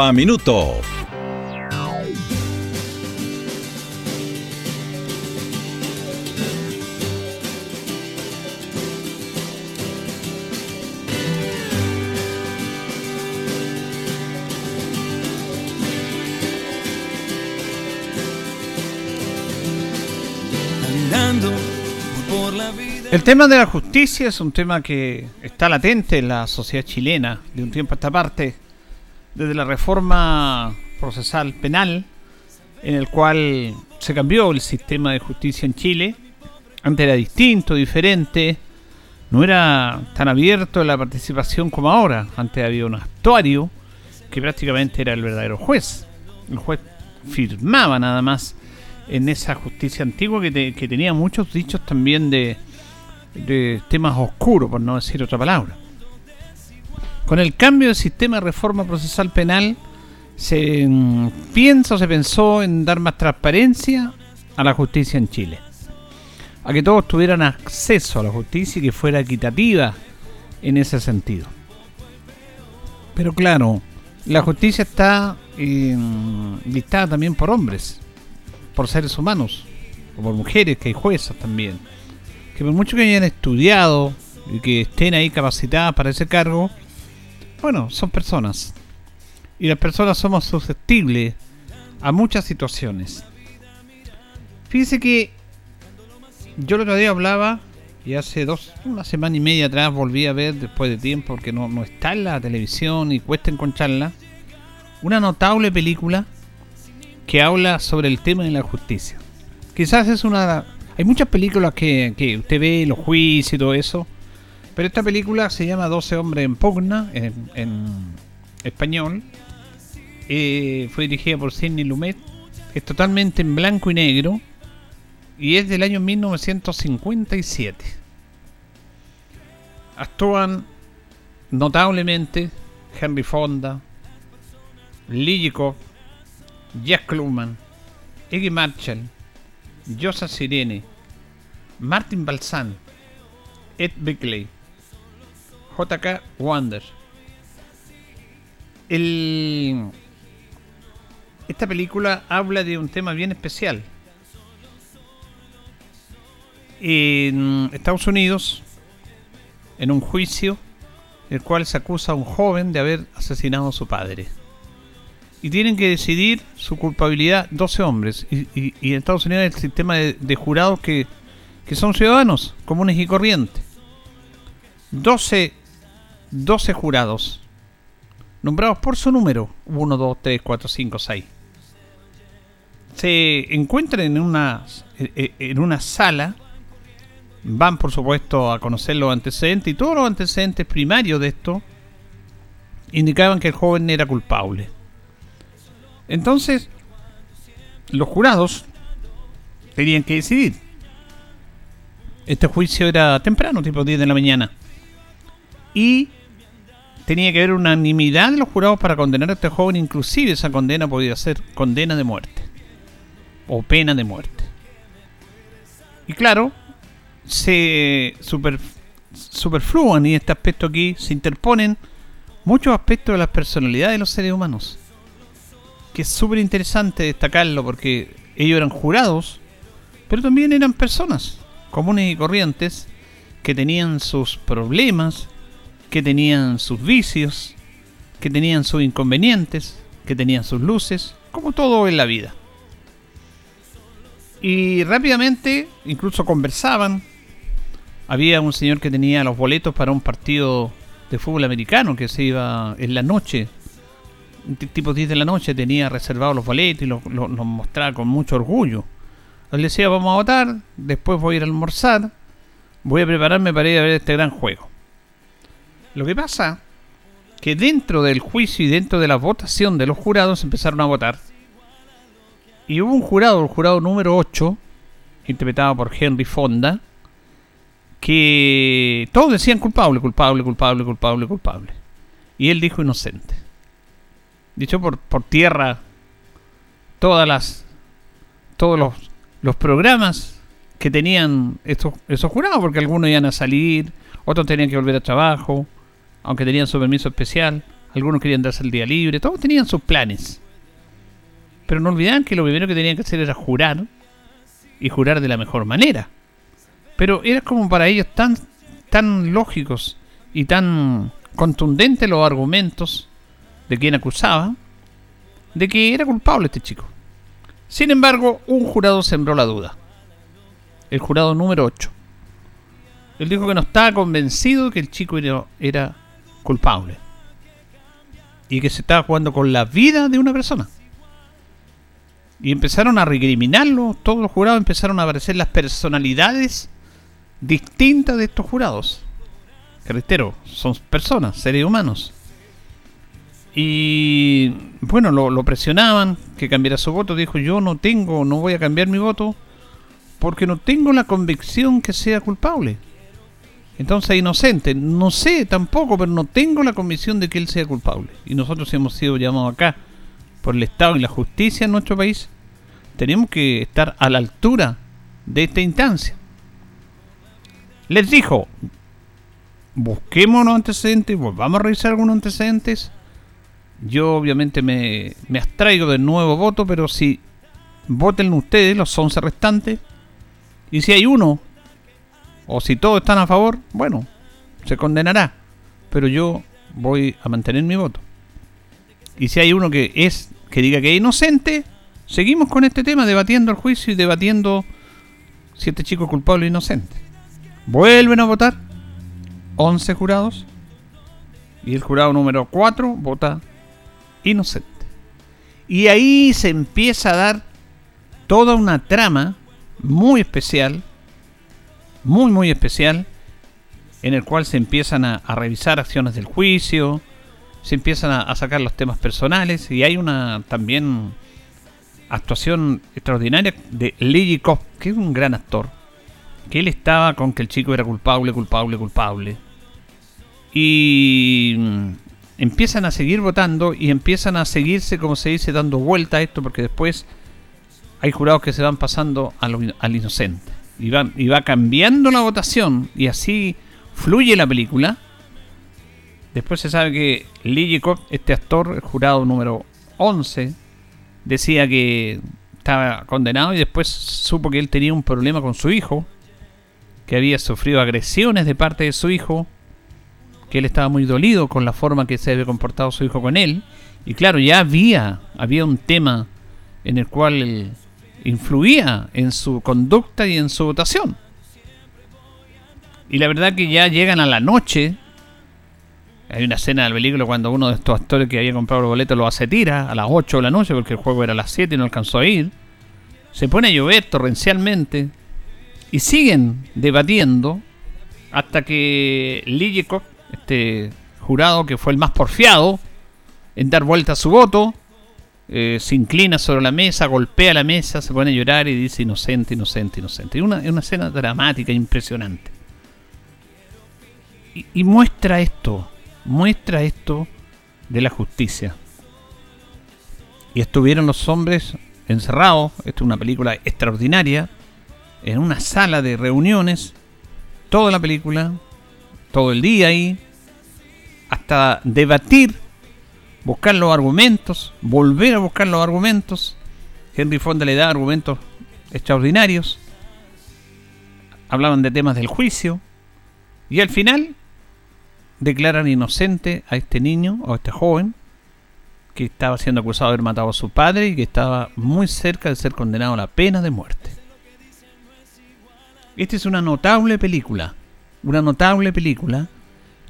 a minuto. El tema de la justicia es un tema que está latente en la sociedad chilena de un tiempo a esta parte desde la reforma procesal penal, en el cual se cambió el sistema de justicia en Chile. Antes era distinto, diferente, no era tan abierto la participación como ahora. Antes había un actuario que prácticamente era el verdadero juez. El juez firmaba nada más en esa justicia antigua que, que tenía muchos dichos también de, de temas oscuros, por no decir otra palabra. Con el cambio del sistema de reforma procesal penal, se mm, piensa o se pensó en dar más transparencia a la justicia en Chile. A que todos tuvieran acceso a la justicia y que fuera equitativa en ese sentido. Pero claro, la justicia está eh, listada también por hombres, por seres humanos, o por mujeres, que hay juezas también. Que por mucho que hayan estudiado y que estén ahí capacitadas para ese cargo, bueno, son personas. Y las personas somos susceptibles a muchas situaciones. Fíjese que yo el otro día hablaba y hace dos, una semana y media atrás volví a ver después de tiempo porque no, no está en la televisión y cuesta encontrarla. Una notable película que habla sobre el tema de la justicia. Quizás es una... Hay muchas películas que, que usted ve, los juicios y todo eso, pero esta película se llama 12 hombres en pugna, en, español. Eh, fue dirigida por Sidney Lumet. Es totalmente en blanco y negro. Y es del año 1957. Actúan notablemente Henry Fonda, Lee Jack Klugman, Iggy Marshall, Joseph Sirene, Martin Balsan, Ed Beckley, JK Wonder. Esta película habla de un tema bien especial. En Estados Unidos, en un juicio, el cual se acusa a un joven de haber asesinado a su padre. Y tienen que decidir su culpabilidad 12 hombres. Y, en Estados Unidos el sistema de, de jurados que, que son ciudadanos comunes y corrientes. 12 12 jurados, nombrados por su número, 1, 2, 3, 4, 5, 6. Se encuentran en una, eh, eh, en una sala, van por supuesto a conocer los antecedentes y todos los antecedentes primarios de esto indicaban que el joven era culpable. Entonces, los jurados tenían que decidir. Este juicio era temprano, tipo 10 de la mañana. Y tenía que haber unanimidad de los jurados para condenar a este joven, inclusive esa condena podía ser condena de muerte o pena de muerte. Y claro, se super, superfluan y este aspecto aquí se interponen muchos aspectos de la personalidad de los seres humanos. Que es súper interesante destacarlo porque ellos eran jurados, pero también eran personas comunes y corrientes que tenían sus problemas, que tenían sus vicios, que tenían sus inconvenientes, que tenían sus luces, como todo en la vida. Y rápidamente, incluso conversaban. Había un señor que tenía los boletos para un partido de fútbol americano que se iba en la noche, tipo 10 de la noche, tenía reservados los boletos y los, mostraba con mucho orgullo. Él decía, vamos a votar, después voy a ir a almorzar, voy a prepararme para ir a ver este gran juego. Lo que pasa que dentro del juicio y dentro de la votación de los jurados empezaron a votar. Y hubo un jurado, el jurado número 8, interpretado por Henry Fonda, que todos decían culpable, culpable, culpable, culpable, culpable. Y él dijo inocente. Dicho por, por tierra todas las todos los, los programas que tenían estos, esos jurados, porque algunos iban a salir, otros tenían que volver a trabajo, aunque tenían su permiso especial, algunos querían darse el día libre, todos tenían sus planes. Pero no olvidaban que lo primero que tenían que hacer era jurar y jurar de la mejor manera. Pero era como para ellos tan, tan lógicos y tan contundentes los argumentos de quien acusaba de que era culpable este chico. Sin embargo, un jurado sembró la duda. El jurado número 8. Él dijo que no estaba convencido que el chico era, era culpable. Y que se estaba jugando con la vida de una persona. Y empezaron a recriminarlo, todos los jurados empezaron a aparecer las personalidades distintas de estos jurados. Que son personas, seres humanos. Y bueno, lo, lo, presionaban que cambiara su voto. Dijo, yo no tengo, no voy a cambiar mi voto porque no tengo la convicción que sea culpable. Entonces, inocente, no sé tampoco, pero no tengo la convicción de que él sea culpable. Y nosotros hemos sido llamados acá por el Estado y la justicia en nuestro país. Tenemos que estar a la altura de esta instancia. Les dijo, busquemos los antecedentes, vamos a revisar algunos antecedentes yo obviamente me, me abstraigo del nuevo voto, pero si voten ustedes, los 11 restantes, y si hay uno, o si todos están a favor, bueno, se condenará. Pero yo voy a mantener mi voto. Y si hay uno que es que diga que es inocente, seguimos con este tema, debatiendo el juicio y debatiendo si este chico es culpable o inocente. Vuelven a votar 11 jurados y el jurado número 4 vota inocente. Y ahí se empieza a dar toda una trama muy especial, muy muy especial, en el cual se empiezan a, revisar acciones del juicio, se empiezan a, sacar los temas personales y hay una también actuación extraordinaria de Lee Kopp, que es un gran actor, que él estaba con que el chico era culpable, culpable, culpable. Y empiezan a seguir votando y empiezan a seguirse, como se dice, dando vuelta a esto, porque después hay jurados que se van pasando al, inocente. Y, y va cambiando la votación y así fluye la película. Después se sabe que Lee este actor, el jurado número 11, decía que estaba condenado y después supo que él tenía un problema con su hijo, que había sufrido agresiones de parte de su hijo que él estaba muy dolido con la forma que se había comportado su hijo con él. Y claro, ya había, había un tema en el cual influía en su conducta y en su votación. Y la verdad que ya llegan a la noche. Hay una escena del película cuando uno de estos actores que había comprado el boleto lo hace tira a las 8 de la noche porque el juego era a las 7 y no alcanzó a ir. Se pone a llover torrencialmente y siguen debatiendo hasta que Lijekoff este jurado que fue el más porfiado en dar vuelta a su voto, eh, se inclina sobre la mesa, golpea la mesa, se pone a llorar y dice inocente, inocente, inocente. Es una, una escena dramática, impresionante. Y, y muestra esto, muestra esto de la justicia. Y estuvieron los hombres encerrados, esto es una película extraordinaria, en una sala de reuniones, toda la película, todo el día ahí, hasta debatir, buscar los argumentos, volver a buscar los argumentos. Henry Fonda le da argumentos extraordinarios. Hablaban de temas del juicio. Y al final declaran inocente a este niño o a este joven que estaba siendo acusado de haber matado a su padre y que estaba muy cerca de ser condenado a la pena de muerte. Esta es una notable película una notable película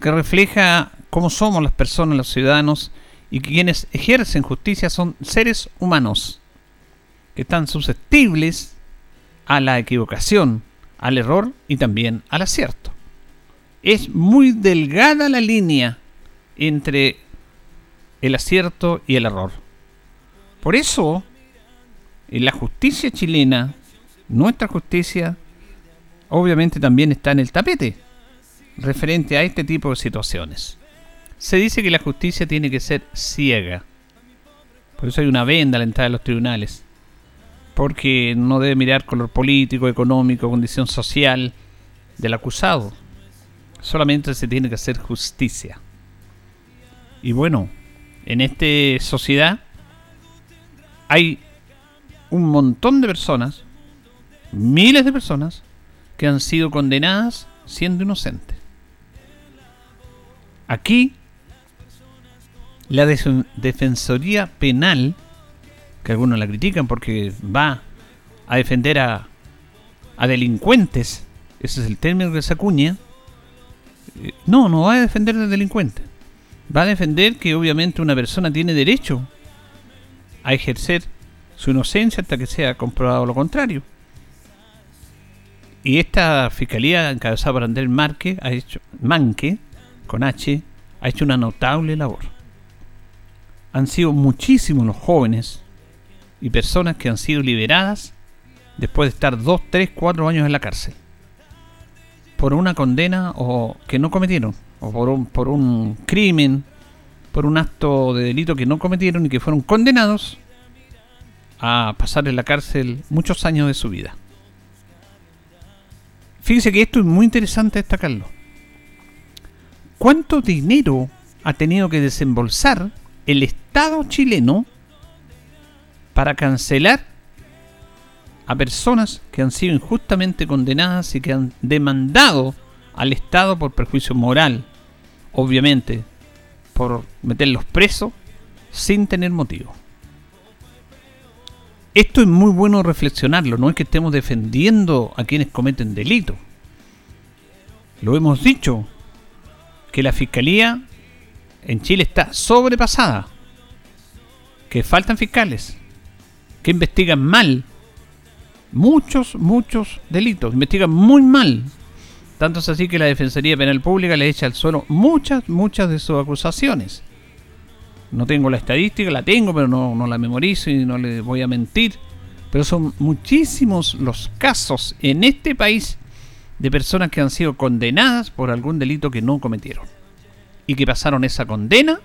que refleja cómo somos las personas, los ciudadanos, y quienes ejercen justicia son seres humanos que están susceptibles a la equivocación, al error y también al acierto. es muy delgada la línea entre el acierto y el error. Por eso, en la justicia chilena, nuestra justicia, obviamente también está en el tapete referente a este tipo de situaciones. Se dice que la justicia tiene que ser ciega. Por eso hay una venda a la entrada de los tribunales. Porque no debe mirar color político, económico, condición social del acusado. Solamente se tiene que hacer justicia. Y bueno, en esta sociedad hay un montón de personas, miles de personas, que han sido condenadas siendo inocentes. Aquí, la Defensoría Penal, que algunos la critican porque va a defender a, a delincuentes, ese es el término que se acuña, eh, no, no va a defender a delincuentes va a defender que obviamente una persona tiene derecho a ejercer su inocencia hasta que sea comprobado lo contrario. Y esta fiscalía encabezada por Andrés Marque ha hecho, Manque, con H, ha hecho una notable labor. Han sido muchísimos los jóvenes y personas que han sido liberadas después de estar 2, 3, 4 años en la cárcel por una condena o que no cometieron o por un, por un crimen, por un acto de delito que no cometieron y que fueron condenados a pasar en la cárcel muchos años de su vida. Fíjese que esto es muy interesante destacarlo. ¿Cuánto dinero ha tenido que desembolsar el Estado chileno para cancelar a personas que han sido injustamente condenadas y que han demandado al Estado por perjuicio moral, obviamente, por meterlos presos sin tener motivo. Esto es muy bueno reflexionarlo, no es que estemos defendiendo a quienes cometen delito. Lo hemos dicho, que la Fiscalía en Chile está sobrepasada, que faltan fiscales, que investigan mal muchos, muchos delitos, investigan muy mal tanto es así que la Defensoría Penal Pública le echa al suelo muchas, muchas de sus acusaciones. No tengo la estadística, la tengo, pero no, no la memorizo y no le voy a mentir. Pero son muchísimos los casos en este país de personas que han sido condenadas por algún delito que no cometieron. Y que pasaron esa condena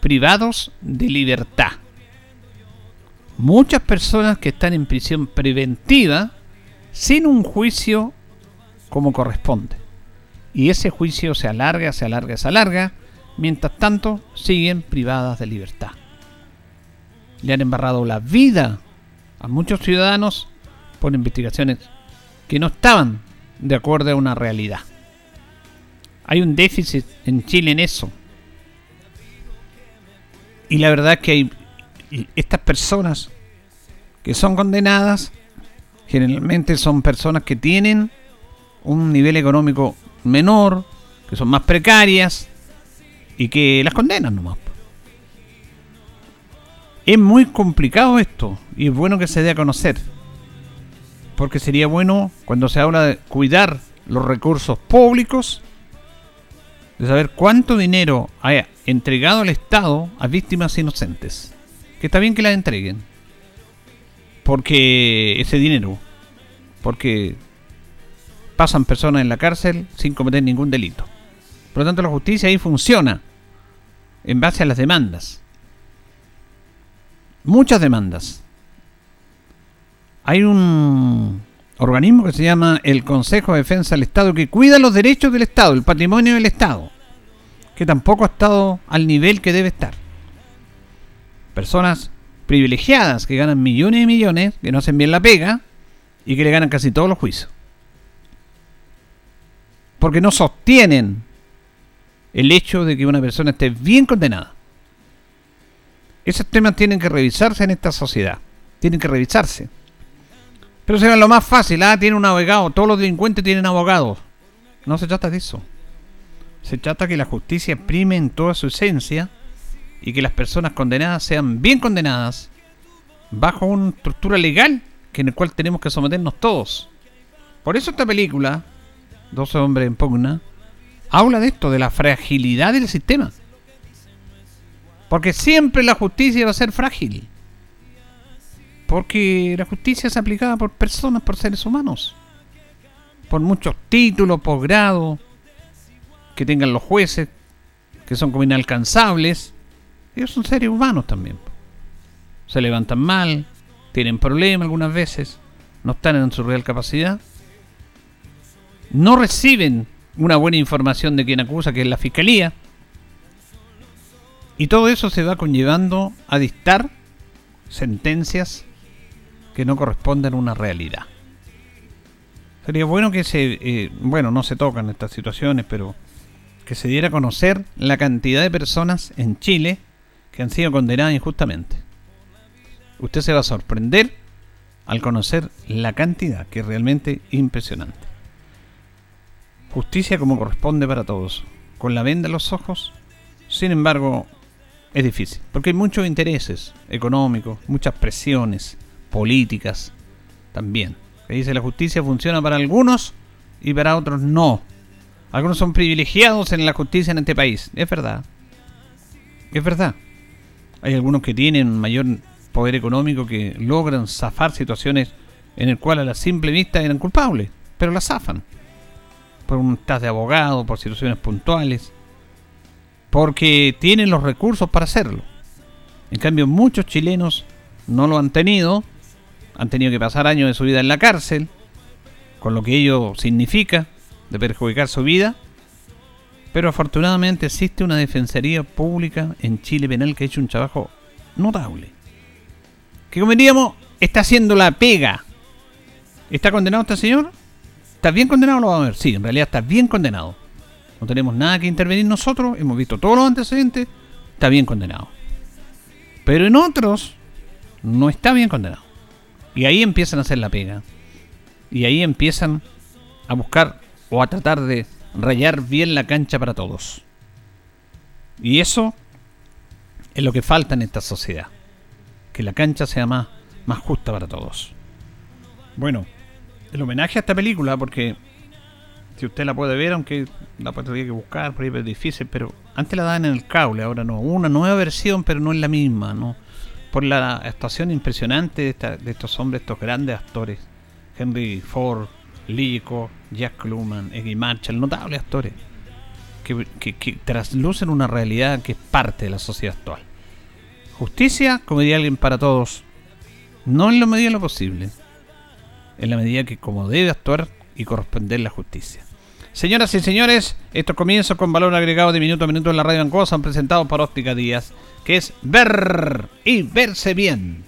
privados de libertad. Muchas personas que están en prisión preventiva sin un juicio como corresponde. Y ese juicio se alarga, se alarga, se alarga, mientras tanto siguen privadas de libertad. Le han embarrado la vida a muchos ciudadanos por investigaciones que no estaban de acuerdo a una realidad. Hay un déficit en Chile en eso. Y la verdad es que hay estas personas que son condenadas generalmente son personas que tienen un nivel económico menor, que son más precarias y que las condenan nomás. Es muy complicado esto y es bueno que se dé a conocer. Porque sería bueno cuando se habla de cuidar los recursos públicos, de saber cuánto dinero ha entregado el Estado a víctimas inocentes. Que está bien que las entreguen. Porque ese dinero, porque pasan personas en la cárcel sin cometer ningún delito. Por lo tanto, la justicia ahí funciona en base a las demandas. Muchas demandas. Hay un organismo que se llama el Consejo de Defensa del Estado que cuida los derechos del Estado, el patrimonio del Estado, que tampoco ha estado al nivel que debe estar. Personas privilegiadas que ganan millones y millones, que no hacen bien la pega y que le ganan casi todos los juicios porque no sostienen el hecho de que una persona esté bien condenada. Esos temas tienen que revisarse en esta sociedad. Tienen que revisarse. Pero se ve lo más fácil. Ah, tiene un abogado. Todos los delincuentes tienen abogados. No se trata de eso. Se trata que la justicia prime en toda su esencia y que las personas condenadas sean bien condenadas bajo una estructura legal que en el cual tenemos que someternos todos. Por eso esta película 12 hombres en pugna, habla de esto, de la fragilidad del sistema. Porque siempre la justicia va a ser frágil. Porque la justicia es aplicada por personas, por seres humanos. Por muchos títulos, por grado, que tengan los jueces, que son como inalcanzables. Ellos son seres humanos también. Se levantan mal, tienen problemas algunas veces, no están en su real capacidad. No reciben una buena información de quien acusa, que es la fiscalía. Y todo eso se va conllevando a dictar sentencias que no corresponden a una realidad. Sería bueno que se, eh, bueno, no se tocan estas situaciones, pero que se diera a conocer la cantidad de personas en Chile que han sido condenadas injustamente. Usted se va a sorprender al conocer la cantidad, que es realmente impresionante. Justicia como corresponde para todos, con la venda en los ojos, sin embargo, es difícil, porque hay muchos intereses económicos, muchas presiones políticas también. Que dice la justicia funciona para algunos y para otros no. Algunos son privilegiados en la justicia en este país. Es verdad. Es verdad. Hay algunos que tienen mayor poder económico que logran zafar situaciones en el cual a la simple vista eran culpables, pero la zafan. Por un tas de abogado, por situaciones puntuales, porque tienen los recursos para hacerlo. En cambio, muchos chilenos no lo han tenido, han tenido que pasar años de su vida en la cárcel, con lo que ello significa de perjudicar su vida, pero afortunadamente existe una defensoría pública en Chile penal que ha hecho un trabajo notable. Que como diríamos, está haciendo la pega. ¿Está condenado este señor? ¿Está bien condenado? Lo vamos a ver. Sí, en realidad está bien condenado. No tenemos nada que intervenir nosotros. Hemos visto todos los antecedentes. Está bien condenado. Pero en otros no está bien condenado. Y ahí empiezan a hacer la pega. Y ahí empiezan a buscar o a tratar de rayar bien la cancha para todos. Y eso es lo que falta en esta sociedad. Que la cancha sea más, más justa para todos. Bueno, el homenaje a esta película, porque si usted la puede ver, aunque la tener que buscar, por ahí es difícil, pero antes la daban en el cable, ahora no. Una nueva versión, pero no es la misma, ¿no? Por la actuación impresionante de, de estos hombres, estos grandes actores. Henry Ford, Lico, Jack Kluman, Eddie Marshall, notables actores que, que, traslucen una realidad que es parte de la sociedad actual. Justicia, como diría alguien, para todos, no en la medida de lo posible, en la medida que como debe actuar y corresponder la justicia. Señoras y señores, estos comienzos con valor agregado de minuto a minuto en la radio Ancoa han presentado por Óptica Díaz, que es ver y verse bien.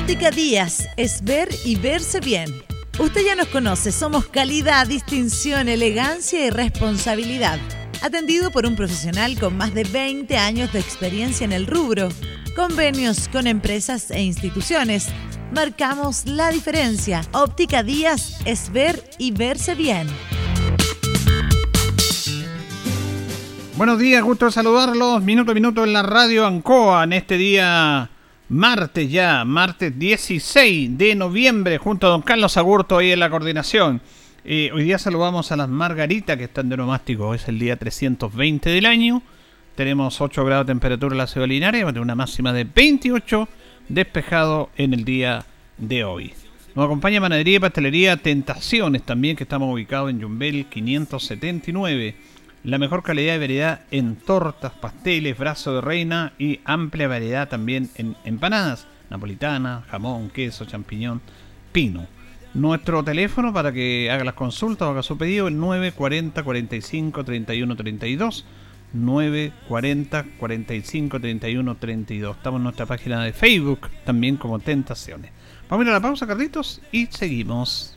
Óptica Díaz es ver y verse bien. Usted ya nos conoce, somos calidad, distinción, elegancia y responsabilidad. Atendido por un profesional con más de 20 años de experiencia en el rubro. Convenios con empresas e instituciones. Marcamos la diferencia. Óptica Díaz es ver y verse bien. Buenos días, gusto saludarlos. Minuto a minuto en la radio Ancoa en este día martes ya, martes 16 de noviembre, junto a don Carlos Agurto ahí en la coordinación. Eh, hoy día saludamos a las Margaritas que están de nomástico, es el día 320 del año. Tenemos 8 grados de temperatura en la ciudad linares, una máxima de 28, despejado en el día de hoy. Nos acompaña Manadería y Pastelería Tentaciones también, que estamos ubicados en Jumbel 579 la mejor calidad y variedad en tortas, pasteles, brazo de reina y amplia variedad también en empanadas, napolitana, jamón, queso, champiñón, pino. Nuestro teléfono para que haga las consultas o haga su pedido es 940 45 31 32. 940 45 31 32. Estamos en nuestra página de Facebook también como Tentaciones. Vamos a ir a la pausa, Carlitos, y seguimos.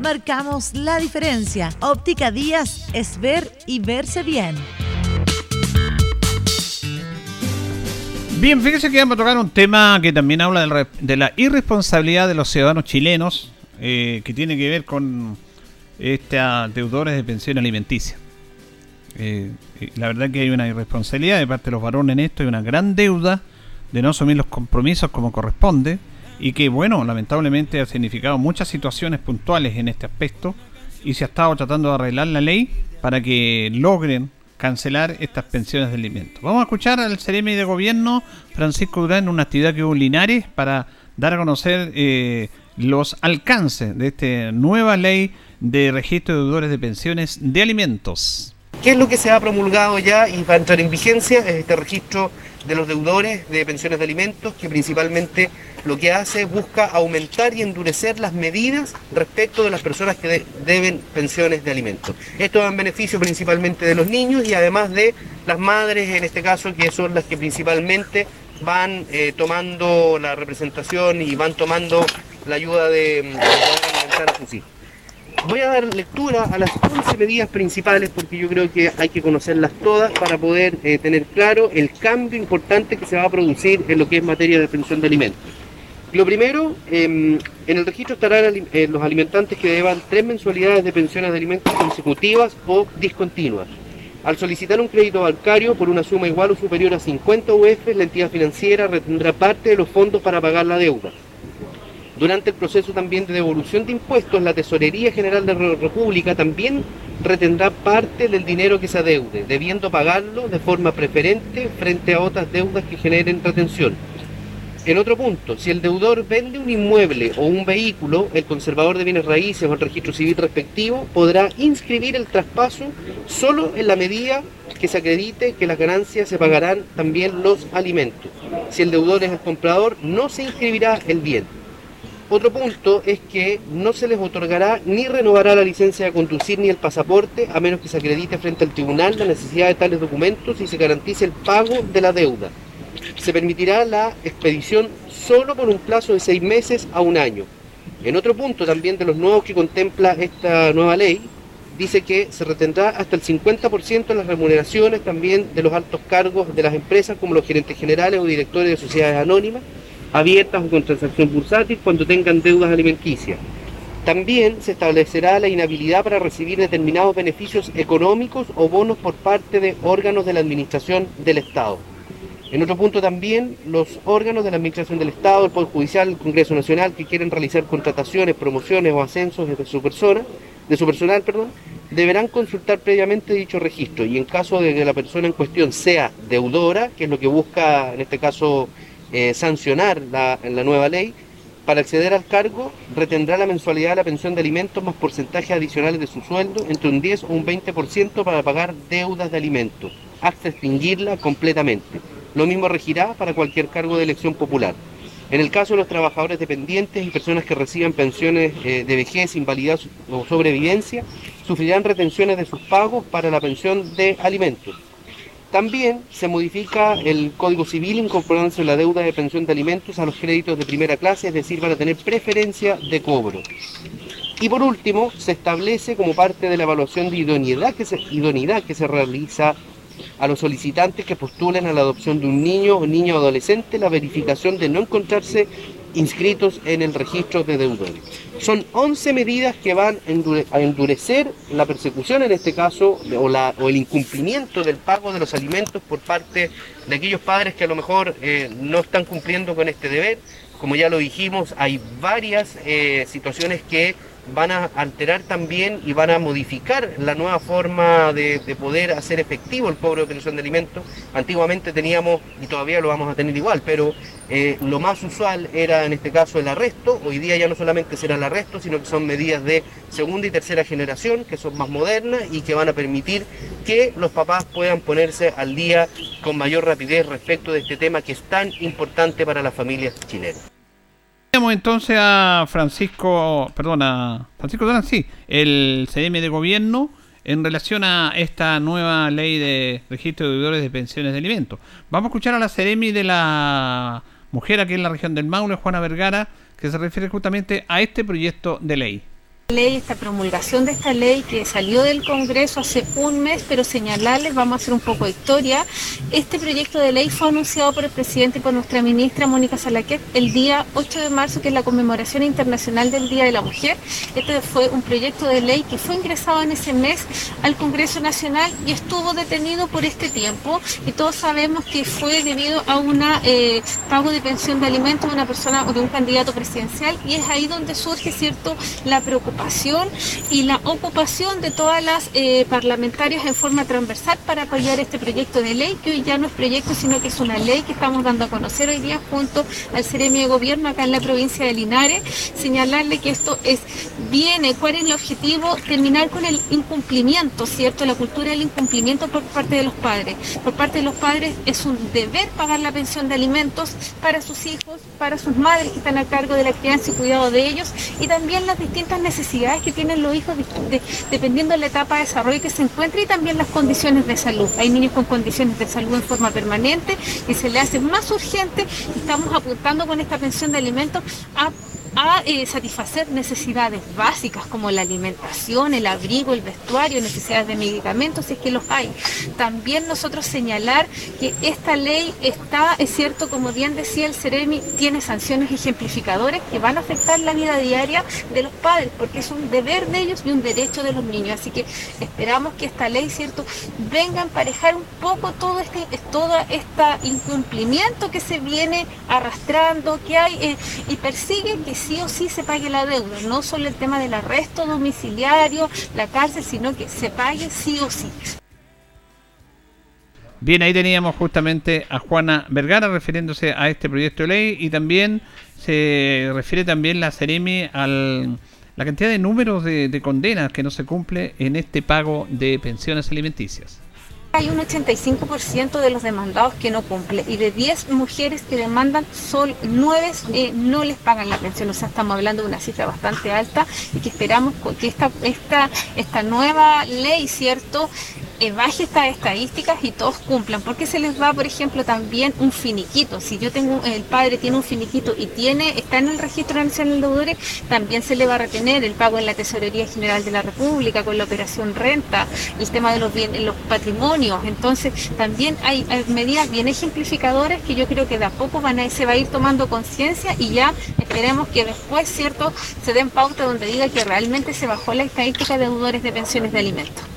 Marcamos la diferencia. Óptica Díaz es ver y verse bien. Bien, fíjese que vamos a tocar un tema que también habla de la irresponsabilidad de los ciudadanos chilenos, eh, que tiene que ver con estos deudores de pensión alimenticia. Eh, la verdad que hay una irresponsabilidad de parte de los varones en esto, hay una gran deuda de no asumir los compromisos como corresponde y que, bueno, lamentablemente ha significado muchas situaciones puntuales en este aspecto y se ha estado tratando de arreglar la ley para que logren cancelar estas pensiones de alimentos. Vamos a escuchar al Ceremi de Gobierno, Francisco Durán, en una actividad que hubo en Linares para dar a conocer eh, los alcances de esta nueva ley de registro de deudores de pensiones de alimentos. ¿Qué es lo que se ha promulgado ya y va a entrar en vigencia? Es este registro de los deudores de pensiones de alimentos que principalmente lo que hace es busca aumentar y endurecer las medidas respecto de las personas que deben pensiones de alimentos. Esto va en beneficio principalmente de los niños y además de las madres en este caso que son las que principalmente van eh, tomando la representación y van tomando la ayuda de, de poder alimentar a sus hijos. Voy a dar lectura a las 11 medidas principales porque yo creo que hay que conocerlas todas para poder eh, tener claro el cambio importante que se va a producir en lo que es materia de pensión de alimentos. Lo primero, em, en el registro estarán eh, los alimentantes que deban tres mensualidades de pensiones de alimentos consecutivas o discontinuas. Al solicitar un crédito bancario por una suma igual o superior a 50 UF, la entidad financiera retendrá parte de los fondos para pagar la deuda. Durante el proceso también de devolución de impuestos, la Tesorería General de la República también retendrá parte del dinero que se adeude, debiendo pagarlo de forma preferente frente a otras deudas que generen retención. En otro punto, si el deudor vende un inmueble o un vehículo, el conservador de bienes raíces o el registro civil respectivo podrá inscribir el traspaso solo en la medida que se acredite que las ganancias se pagarán también los alimentos. Si el deudor es el comprador, no se inscribirá el bien. Otro punto es que no se les otorgará ni renovará la licencia de conducir ni el pasaporte a menos que se acredite frente al tribunal la necesidad de tales documentos y se garantice el pago de la deuda. Se permitirá la expedición solo por un plazo de seis meses a un año. En otro punto también de los nuevos que contempla esta nueva ley, dice que se retendrá hasta el 50% de las remuneraciones también de los altos cargos de las empresas como los gerentes generales o directores de sociedades anónimas abiertas o con transacción bursátil cuando tengan deudas alimenticias. También se establecerá la inhabilidad para recibir determinados beneficios económicos o bonos por parte de órganos de la Administración del Estado. En otro punto también, los órganos de la Administración del Estado, el Poder Judicial, el Congreso Nacional, que quieren realizar contrataciones, promociones o ascensos de su persona, de su personal, perdón, deberán consultar previamente dicho registro y en caso de que la persona en cuestión sea deudora, que es lo que busca en este caso eh, sancionar la, nueva ley, para acceder al cargo retendrá la mensualidad de la pensión de alimentos más porcentajes adicionales de su sueldo, entre un 10 o un 20% para pagar deudas de alimentos, hasta extinguirla completamente. Lo mismo regirá para cualquier cargo de elección popular. En el caso de los trabajadores dependientes y personas que reciban pensiones eh, de vejez, invalidez o sobrevivencia, sufrirán retenciones de sus pagos para la pensión de alimentos también se modifica el Código Civil incorporándose la deuda de pensión de alimentos a los créditos de primera clase, es decir, van a tener preferencia de cobro. Y por último, se establece como parte de la evaluación de idoneidad que se, idoneidad que se realiza a los solicitantes que postulen a la adopción de un niño o niño adolescente la verificación de no encontrarse inscritos en el registro de deudores. Son 11 medidas que van a endurecer la persecución en este caso o, el incumplimiento del pago de los alimentos por parte de aquellos padres que a lo mejor eh, no están cumpliendo con este deber. Como ya lo dijimos, hay varias eh, situaciones que van a alterar también y van a modificar la nueva forma de, poder hacer efectivo el cobro de pensión de alimentos. Antiguamente teníamos, y todavía lo vamos a tener igual, pero eh, lo más usual era en este caso el arresto. Hoy día ya no solamente será el arresto, sino que son medidas de segunda y tercera generación, que son más modernas y que van a permitir que los papás puedan ponerse al día con mayor rapidez respecto de este tema que es tan importante para las familias chilenas. Tenemos entonces a Francisco, perdona, Francisco Durán, sí, el CDM de gobierno en relación a esta nueva ley de registro de deudores de pensiones de alimentos. Vamos a escuchar a la CDM de la mujer aquí en la región del Maule, Juana Vergara, que se refiere justamente a este proyecto de ley ley, esta promulgación de esta ley que salió del Congreso hace un mes, pero señalarles, vamos a hacer un poco de historia, este proyecto de ley fue anunciado por el presidente y por nuestra ministra Mónica Salaquet el día 8 de marzo, que es la conmemoración internacional del Día de la Mujer. Este fue un proyecto de ley que fue ingresado en ese mes al Congreso Nacional y estuvo detenido por este tiempo y todos sabemos que fue debido a un eh, pago de pensión de alimentos de una persona o de un candidato presidencial y es ahí donde surge, ¿cierto?, la preocupación y la ocupación de todas las eh, parlamentarias en forma transversal para apoyar este proyecto de ley, que hoy ya no es proyecto, sino que es una ley que estamos dando a conocer hoy día junto al Ceremio de Gobierno acá en la provincia de Linares, señalarle que esto es viene, cuál es el objetivo, terminar con el incumplimiento, ¿cierto? La cultura del incumplimiento por parte de los padres. Por parte de los padres es un deber pagar la pensión de alimentos para sus hijos, para sus madres que están a cargo de la crianza y cuidado de ellos y también las distintas necesidades que tienen los hijos dependiendo de la etapa de desarrollo que se encuentre y también las condiciones de salud. Hay niños con condiciones de salud en forma permanente y se le hace más urgente. Estamos apuntando con esta pensión de alimentos a a eh, satisfacer necesidades básicas como la alimentación, el abrigo, el vestuario, necesidades de medicamentos, si es que los hay. También nosotros señalar que esta ley está, es cierto, como bien decía el Ceremi, tiene sanciones ejemplificadoras que van a afectar la vida diaria de los padres, porque es un deber de ellos y un derecho de los niños. Así que esperamos que esta ley, cierto, venga a emparejar un poco todo este, todo este incumplimiento que se viene arrastrando, que hay eh, y persigue que sí o sí se pague la deuda, no solo el tema del arresto domiciliario, la cárcel, sino que se pague sí o sí. Bien, ahí teníamos justamente a Juana Vergara refiriéndose a este proyecto de ley y también se refiere también la Ceremi a la cantidad de números de condenas que no se cumple en este pago de pensiones alimenticias. Hay un 85% de los demandados que no cumple y de 10 mujeres que demandan, son 9 eh, no les pagan la pensión. O sea, estamos hablando de una cifra bastante alta y que esperamos que esta, esta, esta nueva ley, ¿cierto?, baje estas estadísticas y todos cumplan, porque se les va, por ejemplo, también un finiquito. Si yo tengo, el padre tiene un finiquito y tiene, está en el registro nacional de deudores, también se le va a retener el pago en la Tesorería General de la República con la operación renta, el tema de los bienes, los patrimonios. Entonces, también hay, medidas bien ejemplificadoras que yo creo que de a poco se va a ir tomando conciencia y ya esperemos que después, cierto, se den pauta donde diga que realmente se bajó la estadística de deudores de pensiones de alimentos.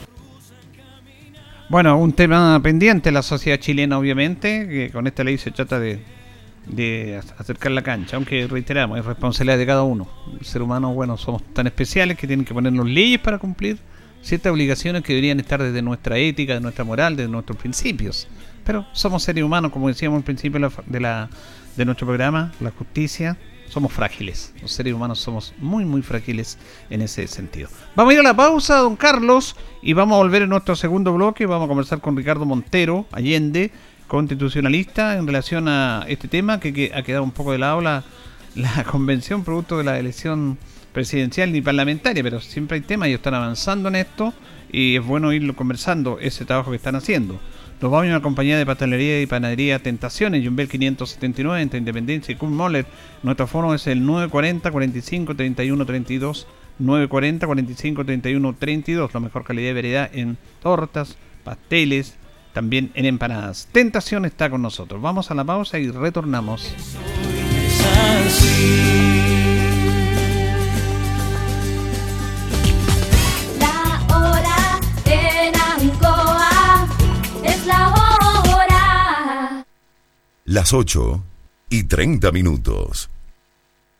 Bueno, un tema pendiente la sociedad chilena, obviamente, que con esta ley se trata de, acercar la cancha, aunque reiteramos, es responsabilidad de cada uno. El ser humano, bueno, somos tan especiales que tienen que ponernos leyes para cumplir ciertas obligaciones que deberían estar desde nuestra ética, de nuestra moral, de nuestros principios. Pero somos seres humanos, como decíamos al principio de, la, de nuestro programa, la justicia, somos frágiles. Los seres humanos somos muy, muy frágiles en ese sentido. Vamos a ir a la pausa, don Carlos, y vamos a volver en nuestro segundo bloque. Vamos a conversar con Ricardo Montero, Allende, constitucionalista, en relación a este tema que, ha quedado un poco de lado la, la convención producto de la elección presidencial ni parlamentaria, pero siempre hay temas, y están avanzando en esto y es bueno irlo conversando ese trabajo que están haciendo. Nos vamos a una compañía de pastelería y panadería Tentaciones, Jumbel 579, entre Independencia y Kuhn Moller. Nuestro foro es el 940 45 31 32. 940 45 31 32. La mejor calidad de variedad en tortas, pasteles, también en empanadas. Tentación está con nosotros. Vamos a la pausa y retornamos. Las 8 y 30 minutos.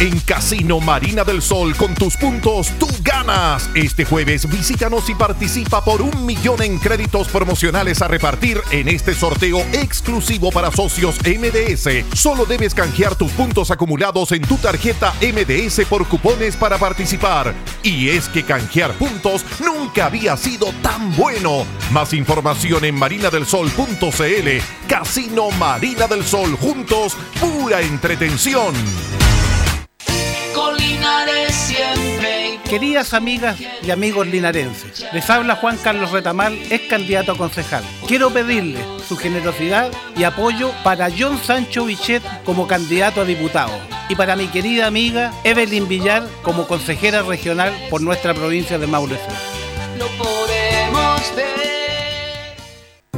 En Casino Marina del Sol, con tus puntos, tú ganas. Este jueves visítanos y participa por un millón en créditos promocionales a repartir en este sorteo exclusivo para socios MDS. Solo debes canjear tus puntos acumulados en tu tarjeta MDS por cupones para participar. Y es que canjear puntos nunca había sido tan bueno. Más información en marinadelsol.cl. Casino Marina del Sol, juntos, pura entretención. Queridas amigas y amigos linarenses, les habla Juan Carlos Retamal, es candidato a concejal. Quiero pedirle su generosidad y apoyo para John Sancho Bichet como candidato a diputado y para mi querida amiga Evelyn Villar como consejera regional por nuestra provincia de podemos ver.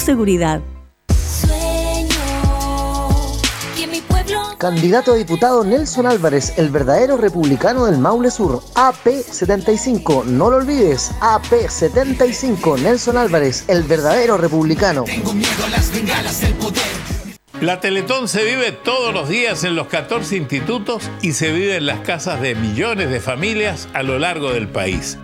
seguridad. Que mi pueblo Candidato a diputado Nelson Álvarez, el verdadero republicano del Maule Sur, AP75, no lo olvides, AP75, Nelson Álvarez, el verdadero republicano. La Teletón se vive todos los días en los 14 institutos y se vive en las casas de millones de familias a lo largo del país.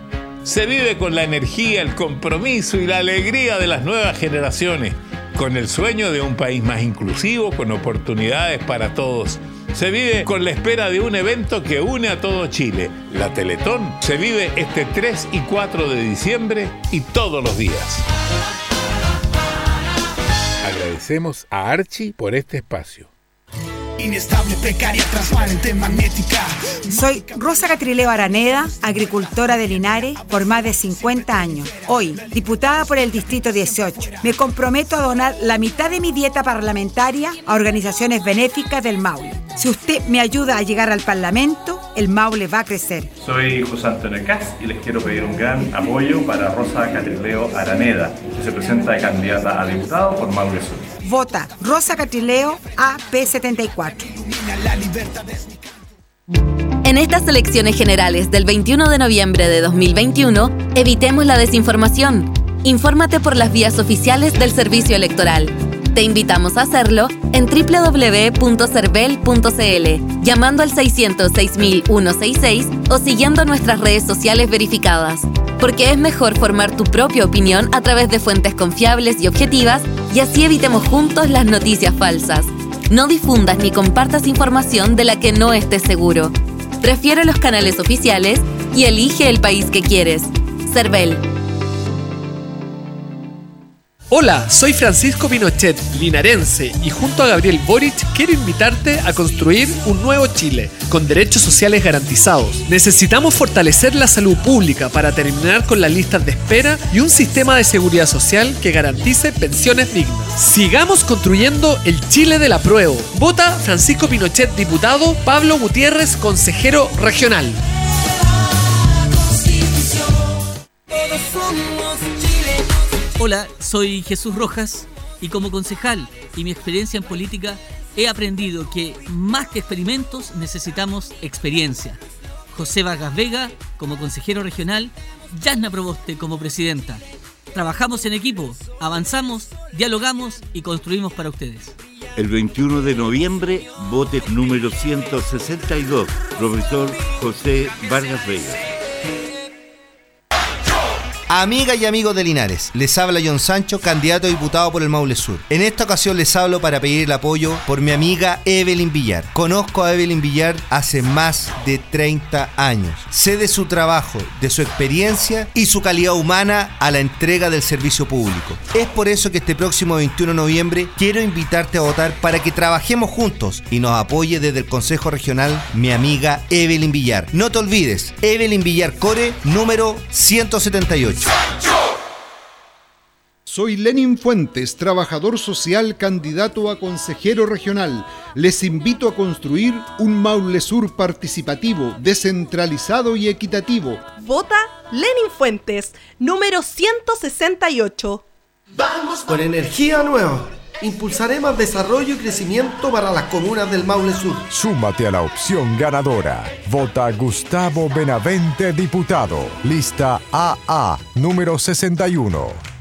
Se vive con la energía, el compromiso y la alegría de las nuevas generaciones, con el sueño de un país más inclusivo, con oportunidades para todos. Se vive con la espera de un evento que une a todo Chile. La Teletón se vive este 3 y 4 de diciembre y todos los días. Agradecemos a Archie por este espacio. Inestable, precaria, transparente, magnética. Soy Rosa Catrileo Araneda, agricultora de Linares por más de 50 años. Hoy, diputada por el Distrito 18, me comprometo a donar la mitad de mi dieta parlamentaria a organizaciones benéficas del Maule. Si usted me ayuda a llegar al Parlamento, el Maule va a crecer. Soy José Antonio Cas y les quiero pedir un gran apoyo para Rosa Catrileo Araneda, que se presenta de candidata a diputado por Maule Sur. Vota Rosa Catrileo AP74. En estas elecciones generales del 21 de noviembre de 2021, evitemos la desinformación. Infórmate por las vías oficiales del Servicio Electoral. Te invitamos a hacerlo en www.cervel.cl, llamando al 606.166 o siguiendo nuestras redes sociales verificadas. Porque es mejor formar tu propia opinión a través de fuentes confiables y objetivas y así evitemos juntos las noticias falsas. No difundas ni compartas información de la que no estés seguro. Prefiere los canales oficiales y elige el país que quieres. Cervel. Hola, soy Francisco Pinochet, linarense, y junto a Gabriel Boric quiero invitarte a construir un nuevo Chile, con derechos sociales garantizados. Necesitamos fortalecer la salud pública para terminar con las listas de espera y un sistema de seguridad social que garantice pensiones dignas. Sigamos construyendo el Chile del apruebo. Vota Francisco Pinochet, diputado, Pablo Gutiérrez, consejero regional. Hola, soy Jesús Rojas y como concejal y mi experiencia en política he aprendido que más que experimentos necesitamos experiencia. José Vargas Vega como consejero regional, Yasna Proboste como presidenta. Trabajamos en equipo, avanzamos, dialogamos y construimos para ustedes. El 21 de noviembre, vote número 162, profesor José Vargas Vega. Amiga y amigos de Linares, les habla John Sancho, candidato a diputado por el Maule Sur. En esta ocasión les hablo para pedir el apoyo por mi amiga Evelyn Villar. Conozco a Evelyn Villar hace más de 30 años. Sé de su trabajo, de su experiencia y su calidad humana a la entrega del servicio público. Es por eso que este próximo 21 de noviembre quiero invitarte a votar para que trabajemos juntos y nos apoye desde el Consejo Regional mi amiga Evelyn Villar. No te olvides, Evelyn Villar Core, número 178. Soy Lenin Fuentes, trabajador social, candidato a consejero regional. Les invito a construir un Maule Sur participativo, descentralizado y equitativo. Vota Lenin Fuentes, número 168. Vamos con energía nueva. Impulsaremos desarrollo y crecimiento para las comunas del Maule Sur. Súmate a la opción ganadora. Vota Gustavo Benavente, diputado. Lista AA, número 61.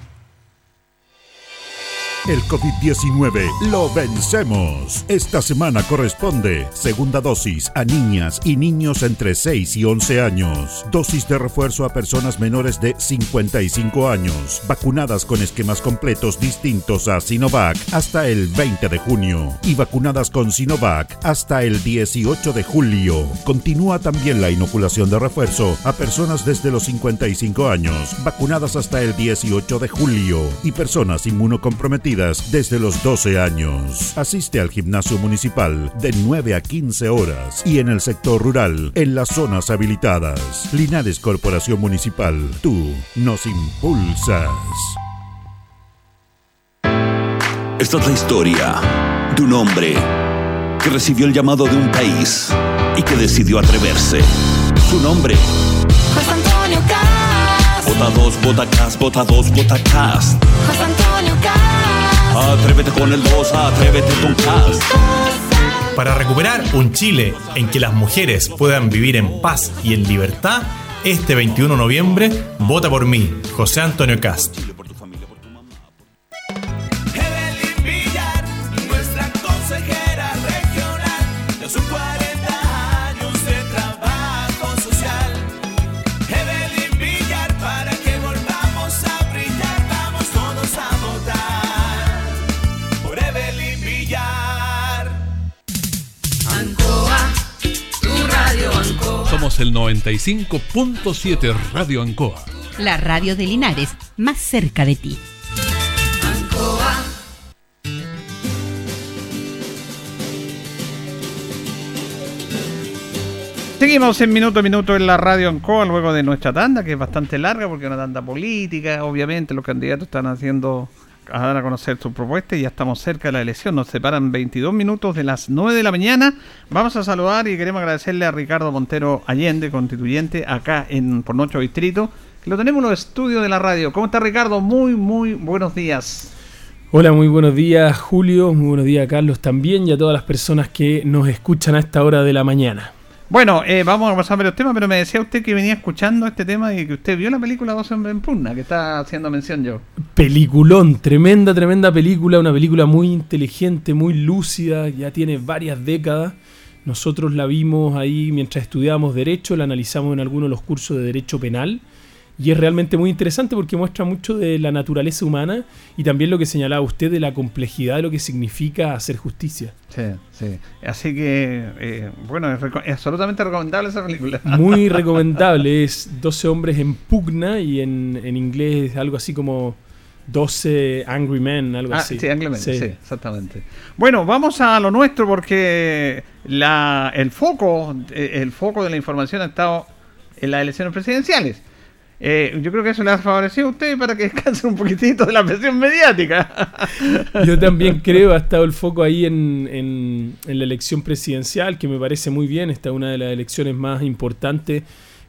El COVID-19 lo vencemos. Esta semana corresponde segunda dosis a niñas y niños entre 6 y 11 años. Dosis de refuerzo a personas menores de 55 años, vacunadas con esquemas completos distintos a Sinovac hasta el 20 de junio y vacunadas con Sinovac hasta el 18 de julio. Continúa también la inoculación de refuerzo a personas desde los 55 años, vacunadas hasta el 18 de julio y personas inmunocomprometidas desde los 12 años. Asiste al gimnasio municipal de 9 a 15 horas y en el sector rural, en las zonas habilitadas. Linares Corporación Municipal, tú nos impulsas. Esta es la historia de un hombre que recibió el llamado de un país y que decidió atreverse. Su nombre. José Antonio Cast. Vota 2, vota Cast, vota 2, vota Cast. José Antonio. Atrévete con el 2, atrévete con Cast. Para recuperar un Chile en que las mujeres puedan vivir en paz y en libertad, este 21 de noviembre, vota por mí, José Antonio Cast. Ancoa. Somos el 95.7 Radio Ancoa. La radio de Linares, más cerca de ti. Seguimos en minuto a minuto en la radio Ancoa luego de nuestra tanda, que es bastante larga porque es una tanda política. Obviamente, los candidatos están haciendo a dar a conocer sus propuestas y ya estamos cerca de la elección. Nos separan 22 minutos de las 9 de la mañana. Vamos a saludar y queremos agradecerle a Ricardo Montero Allende, constituyente, acá en por Nocho Distrito, que lo tenemos en los estudios de la radio. ¿Cómo está Ricardo? Muy, muy buenos días. Hola, muy buenos días Julio, muy buenos días Carlos también y a todas las personas que nos escuchan a esta hora de la mañana. Bueno, eh, vamos a pasar por los temas, pero me decía usted que venía escuchando este tema y que usted vio la película Dos hombres en pugna, que está haciendo mención yo. Peliculón, tremenda, tremenda película, una película muy inteligente, muy lúcida, ya tiene varias décadas. Nosotros la vimos ahí mientras estudiábamos Derecho, la analizamos en algunos de los cursos de Derecho Penal y es realmente muy interesante porque muestra mucho de la naturaleza humana y también lo que señalaba usted de la complejidad de lo que significa hacer justicia. Sí, sí. Así que, eh, bueno, es, absolutamente recomendable esa película. Muy recomendable, es 12 hombres en pugna y en, en inglés es algo así como 12 Angry Men, algo Ah, así. sí, Angry Men, sí, exactamente. Bueno, vamos a lo nuestro porque la, el foco, eh, el foco de la información ha estado en las elecciones presidenciales. Eh, yo creo que eso le ha favorecido a usted para que descanse un poquitito de la presión mediática. Yo también creo, ha estado el foco ahí en, en- en la elección presidencial, que me parece muy bien, esta es una de las elecciones más importantes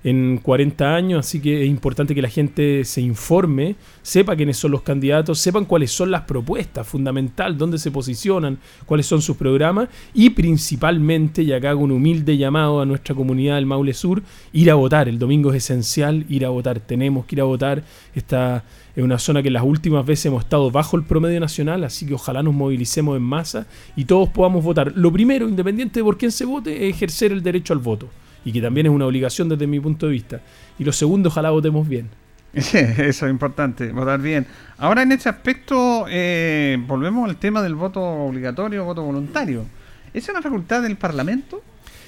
en 40 años, así que es importante que la gente se informe, sepa quiénes son los candidatos, sepan cuáles son las propuestas, fundamental, dónde se posicionan, cuáles son sus programas y principalmente, y acá hago un humilde llamado a nuestra comunidad del Maule Sur, ir a votar. El domingo es esencial ir a votar, tenemos que ir a votar. Esta es una zona que las últimas veces hemos estado bajo el promedio nacional, así que ojalá nos movilicemos en masa y todos podamos votar. Lo primero, independiente de por quién se vote, es ejercer el derecho al voto y que también es una obligación desde mi punto de vista. Y lo segundo, ojalá votemos bien. Sí, eso es importante, votar bien. Ahora en ese aspecto eh, volvemos al tema del voto obligatorio, voto voluntario. ¿Es una facultad del Parlamento?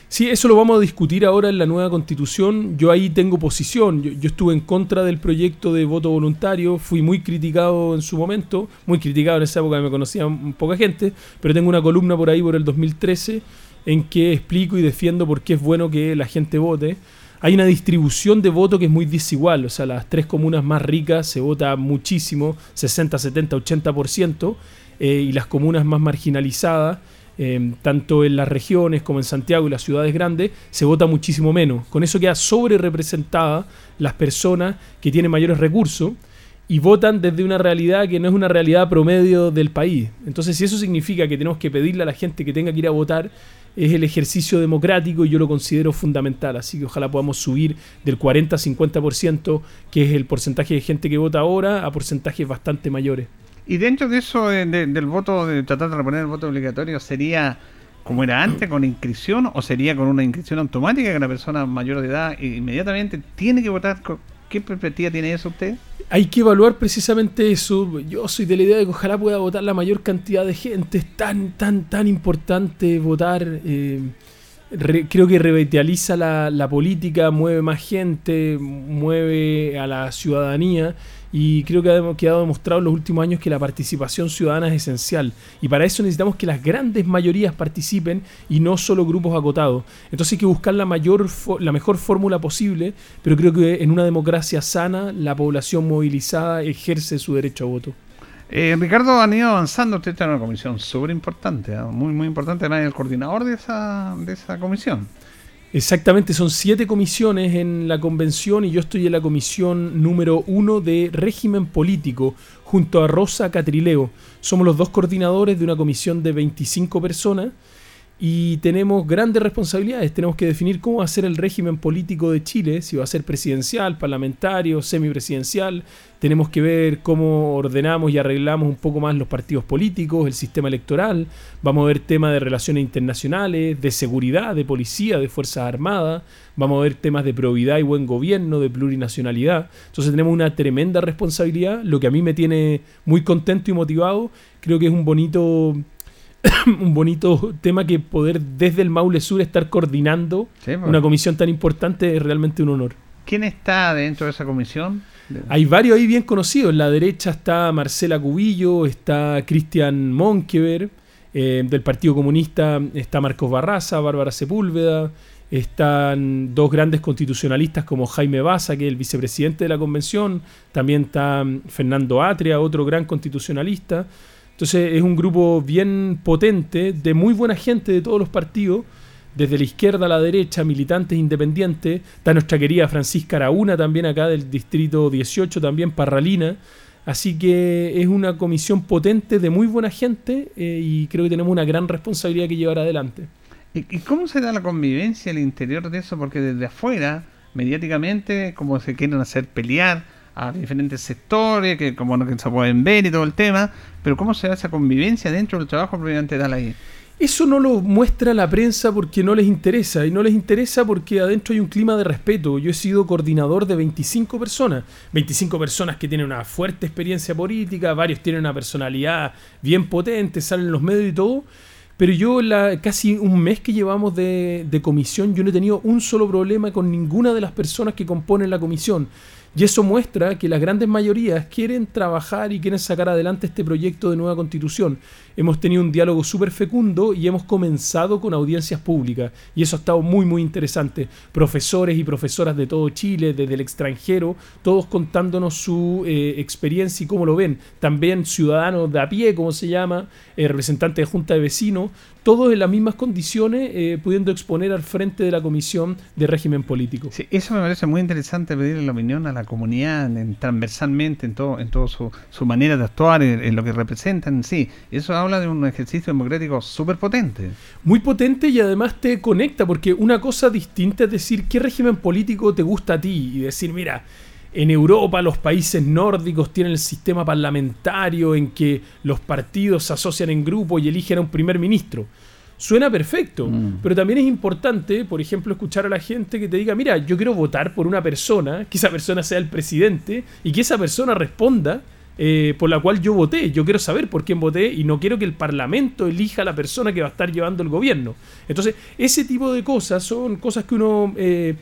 Sí, eso lo vamos a discutir ahora en la nueva constitución. Yo ahí tengo posición. Yo, yo, estuve en contra del proyecto de voto voluntario. Fui muy criticado en su momento. Muy criticado en esa época, me conocía poca gente. Pero tengo una columna por ahí por el 2013 en que explico y defiendo por qué es bueno que la gente vote. Hay una distribución de voto que es muy desigual, o sea, las tres comunas más ricas se vota muchísimo, 60, 70, 80%, eh, y las comunas más marginalizadas, eh, tanto en las regiones como en Santiago y las ciudades grandes, se vota muchísimo menos. Con eso queda sobre representada las personas que tienen mayores recursos y votan desde una realidad que no es una realidad promedio del país. Entonces, si eso significa que tenemos que pedirle a la gente que tenga que ir a votar, es el ejercicio democrático y yo lo considero fundamental. Así que ojalá podamos subir del 40 a 50%, que es el porcentaje de gente que vota ahora, a porcentajes bastante mayores. Y dentro de eso, de, de, del voto, de tratar de reponer el voto obligatorio, ¿sería como era antes, con inscripción, o sería con una inscripción automática que una persona mayor de edad inmediatamente tiene que votar? ¿Qué perspectiva tiene eso usted? Hay que evaluar precisamente eso. Yo soy de la idea de que ojalá pueda votar la mayor cantidad de gente. Es tan, tan, tan importante votar. Eh, re, creo que revitaliza la, la política, mueve más gente, mueve a la ciudadanía y creo que ha quedado demostrado en los últimos años que la participación ciudadana es esencial y para eso necesitamos que las grandes mayorías participen y no solo grupos acotados. Entonces hay que buscar la mayor la mejor fórmula posible, pero creo que en una democracia sana la población movilizada ejerce su derecho a voto. Eh, Ricardo, han ido avanzando, usted está en una comisión súper importante, ¿eh? muy muy importante, el coordinador de esa, de esa comisión. Exactamente, son siete comisiones en la convención y yo estoy en la comisión número uno de régimen político junto a Rosa Catrileo. Somos los dos coordinadores de una comisión de 25 personas y tenemos grandes responsabilidades. Tenemos que definir cómo va a ser el régimen político de Chile, si va a ser presidencial, parlamentario, semipresidencial. Tenemos que ver cómo ordenamos y arreglamos un poco más los partidos políticos, el sistema electoral. Vamos a ver temas de relaciones internacionales, de seguridad, de policía, de Fuerzas Armadas. Vamos a ver temas de probidad y buen gobierno, de plurinacionalidad. Entonces tenemos una tremenda responsabilidad, lo que a mí me tiene muy contento y motivado. Creo que es un bonito un bonito tema que poder desde el Maule Sur estar coordinando sí, bueno. una comisión tan importante es realmente un honor. ¿Quién está dentro de esa comisión? Hay varios ahí bien conocidos. En la derecha está Marcela Cubillo, está Cristian Monkever, eh, del Partido Comunista está Marcos Barraza, Bárbara Sepúlveda, están dos grandes constitucionalistas como Jaime Baza, que es el vicepresidente de la convención, también está Fernando Atria, otro gran constitucionalista. Entonces es un grupo bien potente, de muy buena gente de todos los partidos, desde la izquierda a la derecha, militantes independientes. Está nuestra querida Francisca Araúna también acá del distrito 18, también Parralina. Así que es una comisión potente de muy buena gente eh, y creo que tenemos una gran responsabilidad que llevar adelante. ¿Y, ¿Y cómo se da la convivencia al interior de eso? Porque desde afuera, mediáticamente, como se quieren hacer pelear a diferentes sectores que como no que se pueden ver y todo el tema, pero cómo se da esa convivencia dentro del trabajo propiamente tal ahí. Eso no lo muestra la prensa porque no les interesa, y no les interesa porque adentro hay un clima de respeto. Yo he sido coordinador de 25 personas, 25 personas que tienen una fuerte experiencia política, varios tienen una personalidad bien potente, salen en los medios y todo, pero yo la, casi un mes que llevamos de, de comisión, yo no he tenido un solo problema con ninguna de las personas que componen la comisión Y eso muestra que las grandes mayorías quieren trabajar y quieren sacar adelante este proyecto de nueva constitución. Hemos tenido un diálogo súper fecundo y hemos comenzado con audiencias públicas. Y eso ha estado muy, muy interesante. Profesores y profesoras de todo Chile, desde el extranjero, todos contándonos su eh, experiencia y cómo lo ven. También ciudadanos de a pie, como se llama, eh, representantes de junta de vecinos, todos en las mismas condiciones, eh, pudiendo exponer al frente de la Comisión de Régimen Político. Sí, eso me parece muy interesante pedirle la opinión a la comunidad en- transversalmente en todo, en todo su, su manera de actuar, en, en lo que representan en sí. Eso habla de un ejercicio democrático súper potente. Muy potente y además te conecta, porque una cosa distinta es decir qué régimen político te gusta a ti y decir, mira, en Europa los países nórdicos tienen el sistema parlamentario en que los partidos se asocian en grupo y eligen a un primer ministro. Suena perfecto, pero también es importante, por ejemplo, escuchar a la gente que te diga, mira, yo quiero votar por una persona, que esa persona sea el presidente y que esa persona responda eh, por la cual yo voté. Yo quiero saber por quién voté y no quiero que el Parlamento elija a la persona que va a estar llevando el gobierno. Entonces, ese tipo de cosas son cosas que uno eh,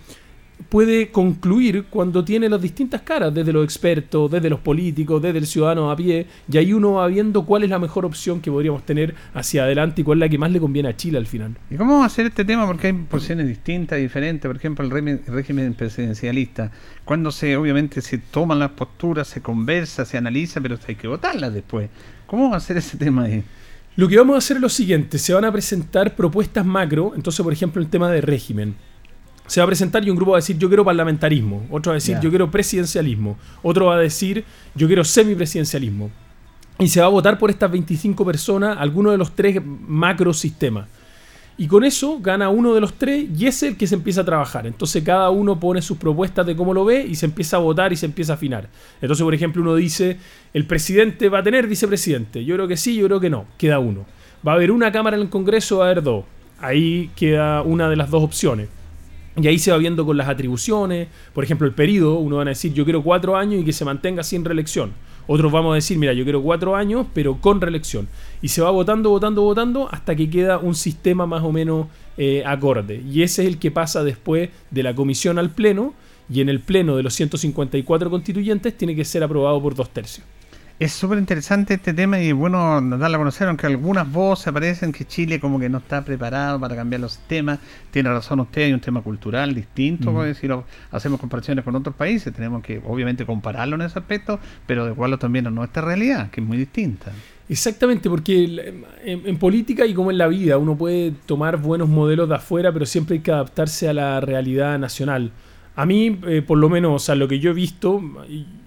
puede concluir cuando tiene las distintas caras, desde los expertos, desde los políticos, desde el ciudadano a pie, y ahí uno va viendo cuál es la mejor opción que podríamos tener hacia adelante y cuál es la que más le conviene a Chile al final. ¿Y cómo vamos a hacer este tema? Porque hay posiciones distintas, diferentes. Por ejemplo, el régimen, el régimen presidencialista. Cuando se, obviamente, se toman las posturas, se conversa, se analiza, pero hay que votarlas después. ¿Cómo vamos a hacer ese tema ahí? Lo que vamos a hacer es lo siguiente, se van a presentar propuestas macro, entonces por ejemplo el tema de régimen. Se va a presentar y un grupo va a decir yo quiero parlamentarismo, otro va a decir yo quiero presidencialismo, otro va a decir yo quiero semipresidencialismo. Y se va a votar por estas 25 personas alguno de los tres macro sistemas. Y con eso gana uno de los tres y es el que se empieza a trabajar. Entonces cada uno pone sus propuestas de cómo lo ve y se empieza a votar y se empieza a afinar. Entonces, por ejemplo, uno dice, el presidente va a tener vicepresidente. Yo creo que sí, yo creo que no. Queda uno. Va a haber una cámara en el Congreso, va a haber dos. Ahí queda una de las dos opciones. Y ahí se va viendo con las atribuciones. Por ejemplo, el periodo, uno van a decir, yo quiero cuatro años y que se mantenga sin reelección. Otros vamos a decir, mira, yo quiero cuatro años, pero con reelección. Y se va votando, votando, votando, hasta que queda un sistema más o menos eh, acorde. Y ese es el que pasa después de la comisión al pleno. Y en el pleno de los 154 constituyentes tiene que ser aprobado por dos tercios. Es súper interesante este tema y bueno darlo a conocer, aunque algunas voces aparecen que Chile como que no está preparado para cambiar los sistemas. Tiene razón usted, hay un tema cultural distinto, Ujú. pues, si lo- hacemos comparaciones con otros países, tenemos que obviamente compararlo en ese aspecto, pero adecuarlo también a nuestra realidad, que es muy distinta. Exactamente, porque en política y como en la vida uno puede tomar buenos modelos de afuera, pero siempre hay que adaptarse a la realidad nacional. A mí, eh, por lo menos, o sea, lo que yo he visto,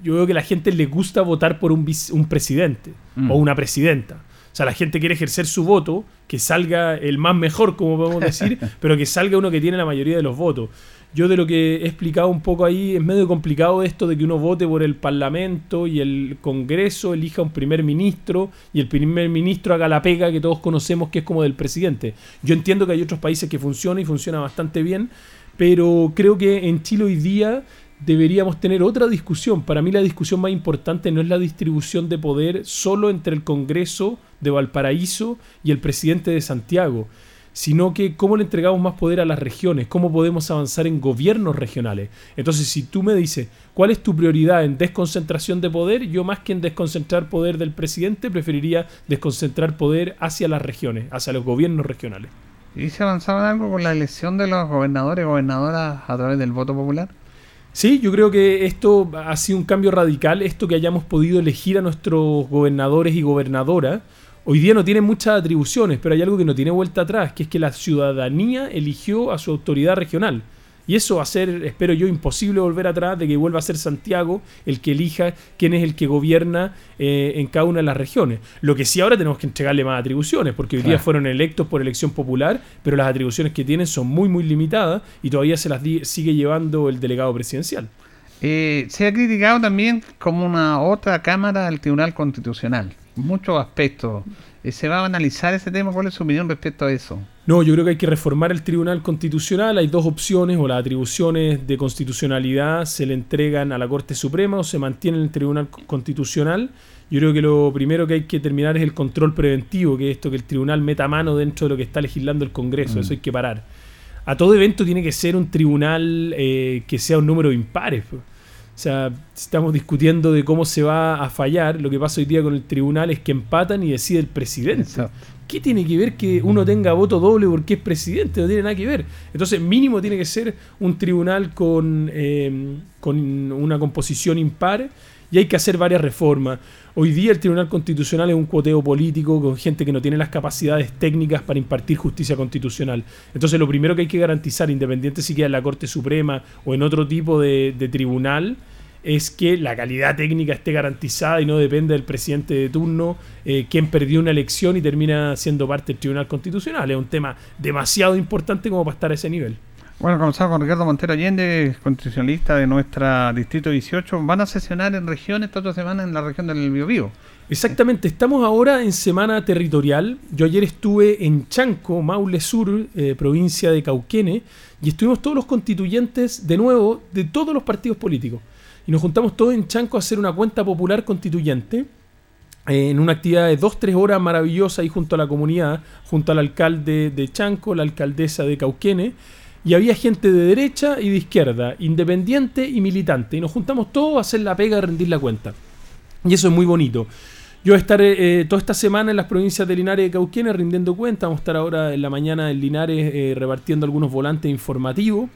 yo veo que a la gente le gusta votar por un, un presidente Mm. o una presidenta. O sea, la gente quiere ejercer su voto, que salga el más mejor, como podemos decir, pero que salga uno que tiene la mayoría de los votos. Yo de lo que he explicado un poco ahí, es medio complicado esto de que uno vote por el Parlamento y el Congreso elija un primer ministro y el primer ministro haga la pega que todos conocemos que es como del presidente. Yo entiendo que hay otros países que funciona y funciona bastante bien, pero creo que en Chile hoy día deberíamos tener otra discusión. Para mí la discusión más importante no es la distribución de poder solo entre el Congreso de Valparaíso y el presidente de Santiago, sino que cómo le entregamos más poder a las regiones, cómo podemos avanzar en gobiernos regionales. Entonces, si tú me dices, ¿cuál es tu prioridad en desconcentración de poder? Yo más que en desconcentrar poder del presidente, preferiría desconcentrar poder hacia las regiones, hacia los gobiernos regionales. ¿Y se avanzaba en algo con la elección de los gobernadores y gobernadoras a través del voto popular? Sí, yo creo que esto ha sido un cambio radical, esto que hayamos podido elegir a nuestros gobernadores y gobernadoras. Hoy día no tienen muchas atribuciones, pero hay algo que no tiene vuelta atrás, que es que la ciudadanía eligió a su autoridad regional. Y eso va a ser, espero yo, imposible volver atrás de que vuelva a ser Santiago el que elija quién es el que gobierna eh, en cada una de las regiones. Lo que sí ahora tenemos que entregarle más atribuciones, porque hoy día fueron electos por elección popular, pero las atribuciones que tienen son muy, muy limitadas y todavía se las sigue llevando el delegado presidencial. Eh, se ha criticado también como una otra cámara del Tribunal Constitucional. Muchos aspectos. Eh, ¿Se va a analizar ese tema? ¿Cuál es su opinión respecto a eso? No, yo creo que hay que reformar el Tribunal Constitucional. Hay dos opciones, o las atribuciones de constitucionalidad se le entregan a la Corte Suprema o se mantiene en el Tribunal Co- Constitucional. Yo creo que lo primero que hay que terminar es el control preventivo, que es esto que el Tribunal meta mano dentro de lo que está legislando el Congreso. Mm. Eso hay que parar. A todo evento tiene que ser un tribunal eh, que sea un número impares. pues. O sea, estamos discutiendo de cómo se va a fallar. Lo que pasa hoy día con el tribunal es que empatan y decide el presidente. ¿Qué tiene que ver que uno tenga voto doble porque es presidente? No tiene nada que ver. Entonces, mínimo tiene que ser un tribunal con, eh, con una composición impar y hay que hacer varias reformas. Hoy día el Tribunal Constitucional es un cuoteo político con gente que no tiene las capacidades técnicas para impartir justicia constitucional. Entonces lo primero que hay que garantizar, independiente si queda en la Corte Suprema o en otro tipo de, de tribunal, es que la calidad técnica esté garantizada y no dependa del presidente de turno, eh, quien perdió una elección y termina siendo parte del Tribunal Constitucional. Es un tema demasiado importante como para estar a ese nivel. Bueno, comenzamos con Ricardo Montero Allende, constitucionalista de nuestra Distrito 18. ¿Van a sesionar en regiones esta otra semana en la región del Biobío? Exactamente, estamos ahora en semana territorial. Yo ayer estuve en Chanco, Maule Sur, eh, provincia de Cauquene, y estuvimos todos los constituyentes, de nuevo, de todos los partidos políticos. Y nos juntamos todos en Chanco a hacer una cuenta popular constituyente eh, en una actividad de dos, tres horas maravillosa ahí junto a la comunidad, junto al alcalde de Chanco, la alcaldesa de Cauquene y había gente de derecha y de izquierda, independiente y militante. Y nos juntamos todos a hacer la pega de rendir la cuenta. Y eso es muy bonito. Yo voy a estar eh, toda esta semana en las provincias de Linares y Cauquenes rindiendo cuenta. Vamos a estar ahora en la mañana en Linares eh, repartiendo algunos volantes informativos.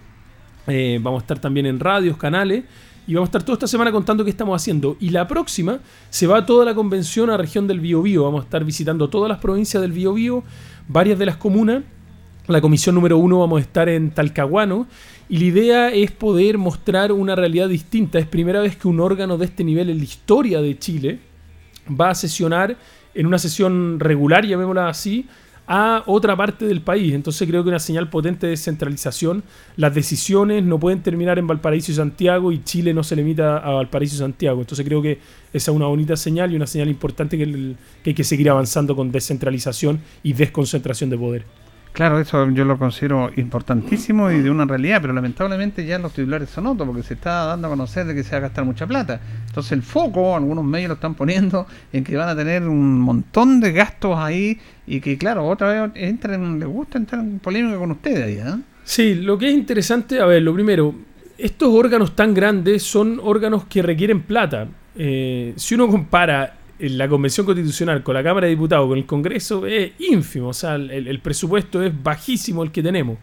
Vamos a estar también en radios, canales. Y vamos a estar toda esta semana contando qué estamos haciendo. Y la próxima se va toda la convención a región del Biobío. Vamos a estar visitando todas las provincias del Biobío, varias de las comunas la comisión número uno vamos a estar en Talcahuano y la idea es poder mostrar una realidad distinta. Es primera vez que un órgano de este nivel en la historia de Chile va a sesionar en una sesión regular, llamémosla así, a otra parte del país. Entonces creo que una señal potente de descentralización. Las decisiones no pueden terminar en Valparaíso y Santiago y Chile no se limita a Valparaíso y Santiago. Entonces creo que esa es una bonita señal y una señal importante que, que hay que seguir avanzando con descentralización y desconcentración de poder. Claro, eso yo lo considero importantísimo y de una realidad, pero lamentablemente ya los titulares son otros porque se está dando a conocer de que se va a gastar mucha plata. Entonces el foco, algunos medios lo están poniendo en que van a tener un montón de gastos ahí y que claro, otra vez entran, les gusta entrar en polémica con ustedes ahí, ¿eh? Sí, lo que es interesante, a ver, lo primero, estos órganos tan grandes son órganos que requieren plata. Eh, si uno compara la Convención Constitucional con la Cámara de Diputados, con el Congreso, es ínfimo. O sea, el, presupuesto es bajísimo el que tenemos.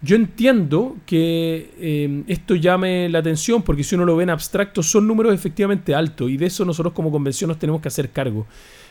Yo entiendo que eh, esto llame la atención porque si uno lo ve en abstracto son números efectivamente altos y de eso nosotros como convención nos tenemos que hacer cargo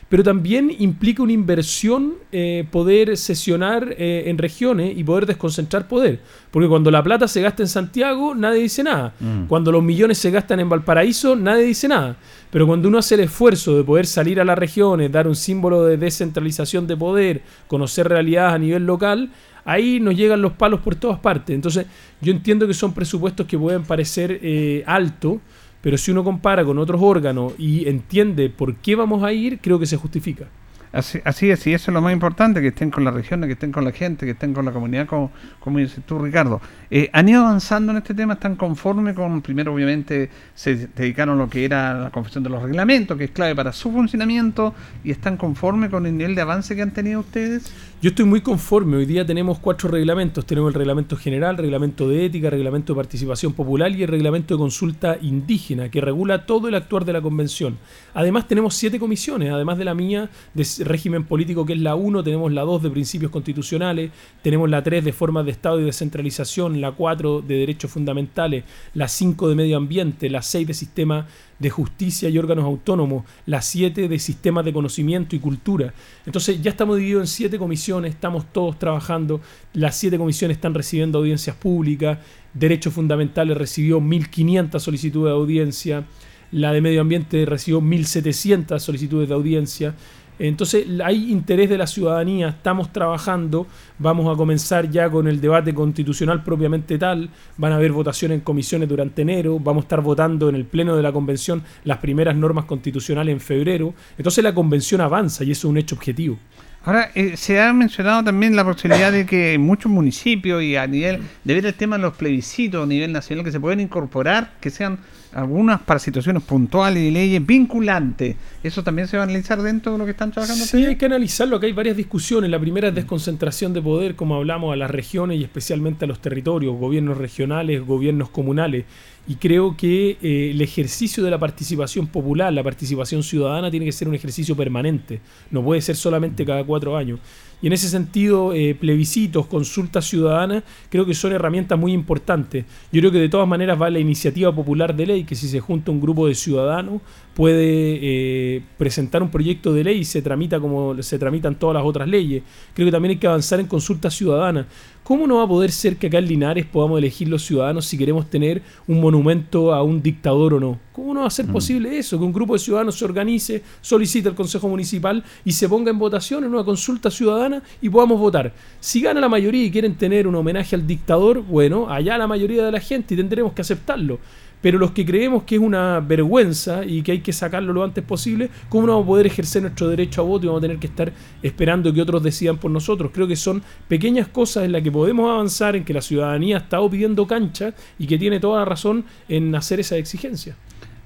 pero también implica una inversión eh, poder sesionar eh, en regiones y poder desconcentrar poder. Porque cuando la plata se gasta en Santiago, nadie dice nada. Mm. Cuando los millones se gastan en Valparaíso, nadie dice nada. Pero cuando uno hace el esfuerzo de poder salir a las regiones, dar un símbolo de descentralización de poder, conocer realidades a nivel local, ahí nos llegan los palos por todas partes. Entonces, yo entiendo que son presupuestos que pueden parecer eh, altos pero si uno compara con otros órganos y entiende por qué vamos a ir, creo que se justifica. Así, así es, y eso es lo más importante, que estén con las regiones, que estén con la gente, que estén con la comunidad, como, como dices tú, Ricardo. Eh, ¿Han ido avanzando en este tema? ¿Están conformes con, primero obviamente se dedicaron a lo que era la confección de los reglamentos, que es clave para su funcionamiento, y están conformes con el nivel de avance que han tenido ustedes? Yo estoy muy conforme. Hoy día tenemos cuatro reglamentos. Tenemos el reglamento general, reglamento de ética, reglamento de participación popular y el reglamento de consulta indígena, que regula todo el actuar de la convención. Además tenemos siete comisiones, además de la mía de régimen político, que es la 1, tenemos la 2 de principios constitucionales, tenemos la 3 de formas de Estado y descentralización, la 4 de derechos fundamentales, la 5 de medio ambiente, la 6 de sistema de justicia y órganos autónomos, la 7 de sistemas de conocimiento y cultura. Entonces ya estamos divididos en 7 comisiones, estamos todos trabajando, las 7 comisiones están recibiendo audiencias públicas, derechos fundamentales recibió 1.500 solicitudes de audiencia, la de medio ambiente recibió 1.700 solicitudes de audiencia. Entonces hay interés de la ciudadanía, estamos trabajando, vamos a comenzar ya con el debate constitucional propiamente tal, van a haber votaciones en comisiones durante enero, vamos a estar votando en el Pleno de la Convención las primeras normas constitucionales en febrero, entonces la Convención avanza y eso es un hecho objetivo. Ahora, eh, se ha mencionado también la posibilidad de que muchos municipios y a nivel de ver el tema de los plebiscitos a nivel nacional que se pueden incorporar, que sean algunas para situaciones puntuales y leyes vinculantes. ¿Eso también se va a analizar dentro de lo que están trabajando? Sí, hay que analizarlo. Acá hay varias discusiones. La primera es desconcentración de poder, como hablamos, a las regiones y especialmente a los territorios, gobiernos regionales, gobiernos comunales. Y creo que eh, el ejercicio de la participación popular, la participación ciudadana, tiene que ser un ejercicio permanente. No puede ser solamente cada cuatro años. Y en ese sentido, eh, plebiscitos, consultas ciudadanas, creo que son herramientas muy importantes. Yo creo que de todas maneras va la iniciativa popular de ley, que si se junta un grupo de ciudadanos puede eh, presentar un proyecto de ley y se tramita como se tramitan todas las otras leyes. Creo que también hay que avanzar en consultas ciudadanas. ¿Cómo no va a poder ser que acá en Linares podamos elegir los ciudadanos si queremos tener un monumento a un dictador o no? ¿Cómo no va a ser posible eso? Que un grupo de ciudadanos se organice, solicite al Consejo Municipal y se ponga en votación en una consulta ciudadana y podamos votar. Si gana la mayoría y quieren tener un homenaje al dictador, bueno, allá la mayoría de la gente y tendremos que aceptarlo. Pero los que creemos que es una vergüenza y que hay que sacarlo lo antes posible, ¿cómo no vamos a poder ejercer nuestro derecho a voto y vamos a tener que estar esperando que otros decidan por nosotros? Creo que son pequeñas cosas en las que podemos avanzar, en que la ciudadanía ha estado pidiendo cancha y que tiene toda la razón en hacer esa exigencia.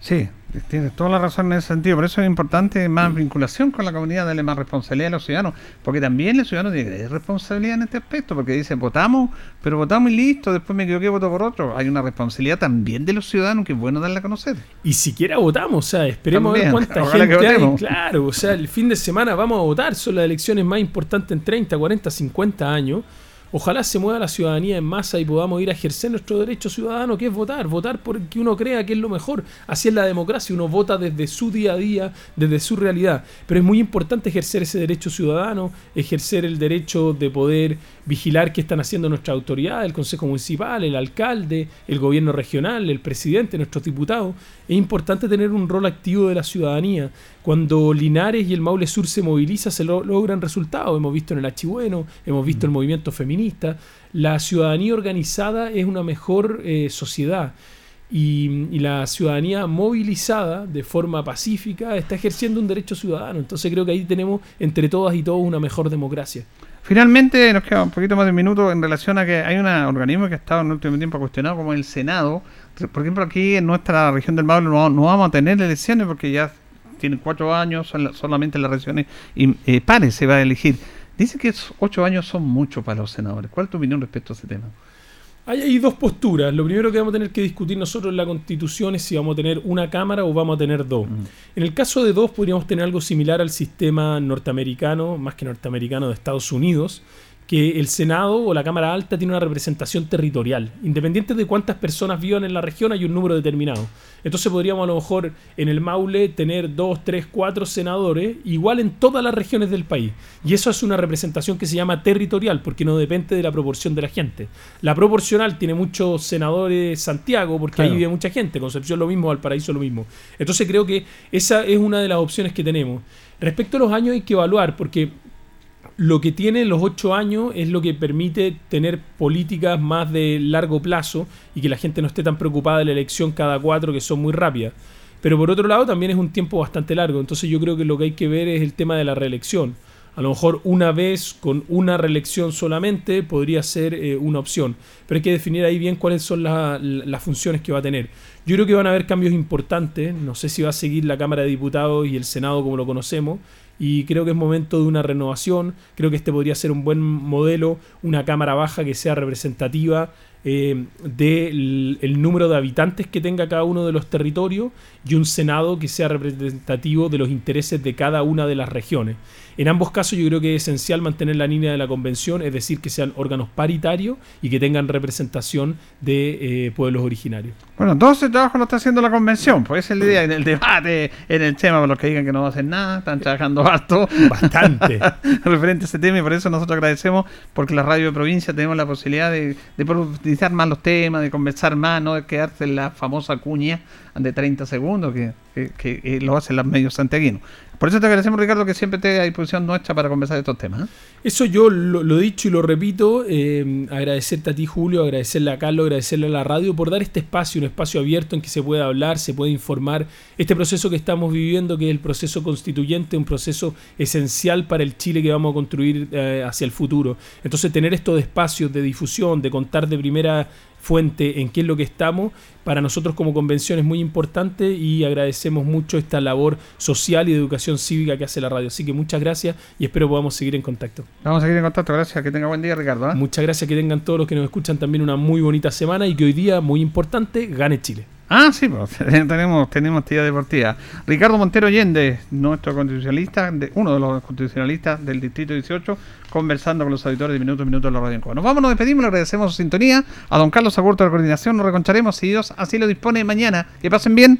Sí, tienes toda la razón en ese sentido. Por eso es importante más vinculación con la comunidad, darle más responsabilidad a los ciudadanos. Porque también los ciudadanos tienen responsabilidad en este aspecto. Porque dicen, votamos, pero votamos y listo. Después me equivoqué, voto por otro. Hay una responsabilidad también de los ciudadanos que es bueno darla a conocer. Y siquiera votamos, o sea, esperemos a ver cuánta gente hay. Claro, o sea, el fin de semana vamos a votar. Son las elecciones más importantes en 30, 40, 50 años. Ojalá se mueva la ciudadanía en masa y podamos ir a ejercer nuestro derecho ciudadano, que es votar, votar porque uno crea que es lo mejor. Así es la democracia, uno vota desde su día a día, desde su realidad. Pero es muy importante ejercer ese derecho ciudadano, ejercer el derecho de poder vigilar qué están haciendo nuestras autoridades, el Consejo Municipal, el alcalde, el gobierno regional, el presidente, nuestros diputados. Es importante tener un rol activo de la ciudadanía. Cuando Linares y el Maule Sur se movilizan, se logran resultados. Hemos visto en el Achibueno, hemos visto el movimiento feminista. La ciudadanía organizada es una mejor eh, sociedad. Y, la ciudadanía movilizada de forma pacífica está ejerciendo un derecho ciudadano. Entonces creo que ahí tenemos entre todas y todos una mejor democracia. Finalmente, nos queda un poquito más de un minuto en relación a que hay un organismo que ha estado en el último tiempo cuestionado, como el Senado. Por ejemplo, aquí en nuestra región del Maule no vamos a tener elecciones porque ya tienen cuatro años, solamente las regiones y eh, pares se va a elegir. Dice que ocho años son mucho para los senadores. ¿Cuál es tu opinión respecto a ese tema? Hay, hay, dos posturas. Lo primero que vamos a tener que discutir nosotros en la Constitución es si vamos a tener una Cámara o vamos a tener dos. Mm. En el caso de dos podríamos tener algo similar al sistema norteamericano, más que norteamericano de Estados Unidos, que el Senado o la Cámara Alta tiene una representación territorial. Independiente de cuántas personas vivan en la región, hay un número determinado. Entonces podríamos a lo mejor en el Maule tener dos, tres, cuatro senadores, igual en todas las regiones del país. Y eso es una representación que se llama territorial, porque no depende de la proporción de la gente. La proporcional tiene muchos senadores Santiago, porque claro. ahí vive mucha gente. Concepción lo mismo, Valparaíso lo mismo. Entonces creo que esa es una de las opciones que tenemos. Respecto a los años hay que evaluar, porque lo que tiene los ocho años es lo que permite tener políticas más de largo plazo y que la gente no esté tan preocupada de la elección cada cuatro que son muy rápidas. Pero por otro lado también es un tiempo bastante largo, entonces yo creo que lo que hay que ver es el tema de la reelección. A lo mejor una vez con una reelección solamente podría ser eh, una opción, pero hay que definir ahí bien cuáles son la, las funciones que va a tener. Yo creo que van a haber cambios importantes, no sé si va a seguir la Cámara de Diputados y el Senado como lo conocemos, y creo que es momento de una renovación. Creo que este podría ser un buen modelo, una cámara baja que sea representativa eh, del el número de habitantes que tenga cada uno de los territorios y un Senado que sea representativo de los intereses de cada una de las regiones. En ambos casos yo creo que es esencial mantener la línea de la convención, es decir, que sean órganos paritarios y que tengan representación de eh, pueblos originarios. Bueno, entonces el trabajo lo está haciendo la convención, pues esa es la idea, en el debate, en el tema, por los que digan que no va a hacer nada, están trabajando harto. Bastante. referente a ese tema y por eso nosotros agradecemos porque la radio de provincia tenemos la posibilidad de, de profundizar más los temas, de conversar más, no de quedarse en la famosa cuña de 30 segundos que, que, que lo hacen los medios santiaguinos. Por eso te agradecemos, Ricardo, que siempre esté a disposición nuestra para conversar estos temas. ¿eh? Eso yo lo, lo, he dicho y lo repito. Eh, agradecerte a ti, Julio, agradecerle a Carlos, agradecerle a la radio por dar este espacio, un espacio abierto en que se pueda hablar, se puede informar. Este proceso que estamos viviendo, que es el proceso constituyente, un proceso esencial para el Chile que vamos a construir eh, hacia el futuro. Entonces, tener estos espacios de difusión, de contar de primera fuente en qué es lo que estamos. Para nosotros como convención es muy importante y agradecemos mucho esta labor social y de educación cívica que hace la radio. Así que muchas gracias y espero podamos seguir en contacto. Vamos a seguir en contacto, gracias. Que tenga buen día, Ricardo. ¿eh? Muchas gracias, que tengan todos los que nos escuchan también una muy bonita semana y que hoy día, muy importante, gane Chile. Ah, sí, pues, tenemos, tenemos actividad deportiva. Ricardo Montero Allende, nuestro constitucionalista, de, uno de los constitucionalistas del Distrito 18, conversando con los auditores de Minuto a Minuto de la Radio en Cuba. Nos vamos, nos despedimos, le agradecemos su sintonía. A don Carlos Agurto de la Coordinación nos reconcharemos si Dios así lo dispone mañana. Que pasen bien.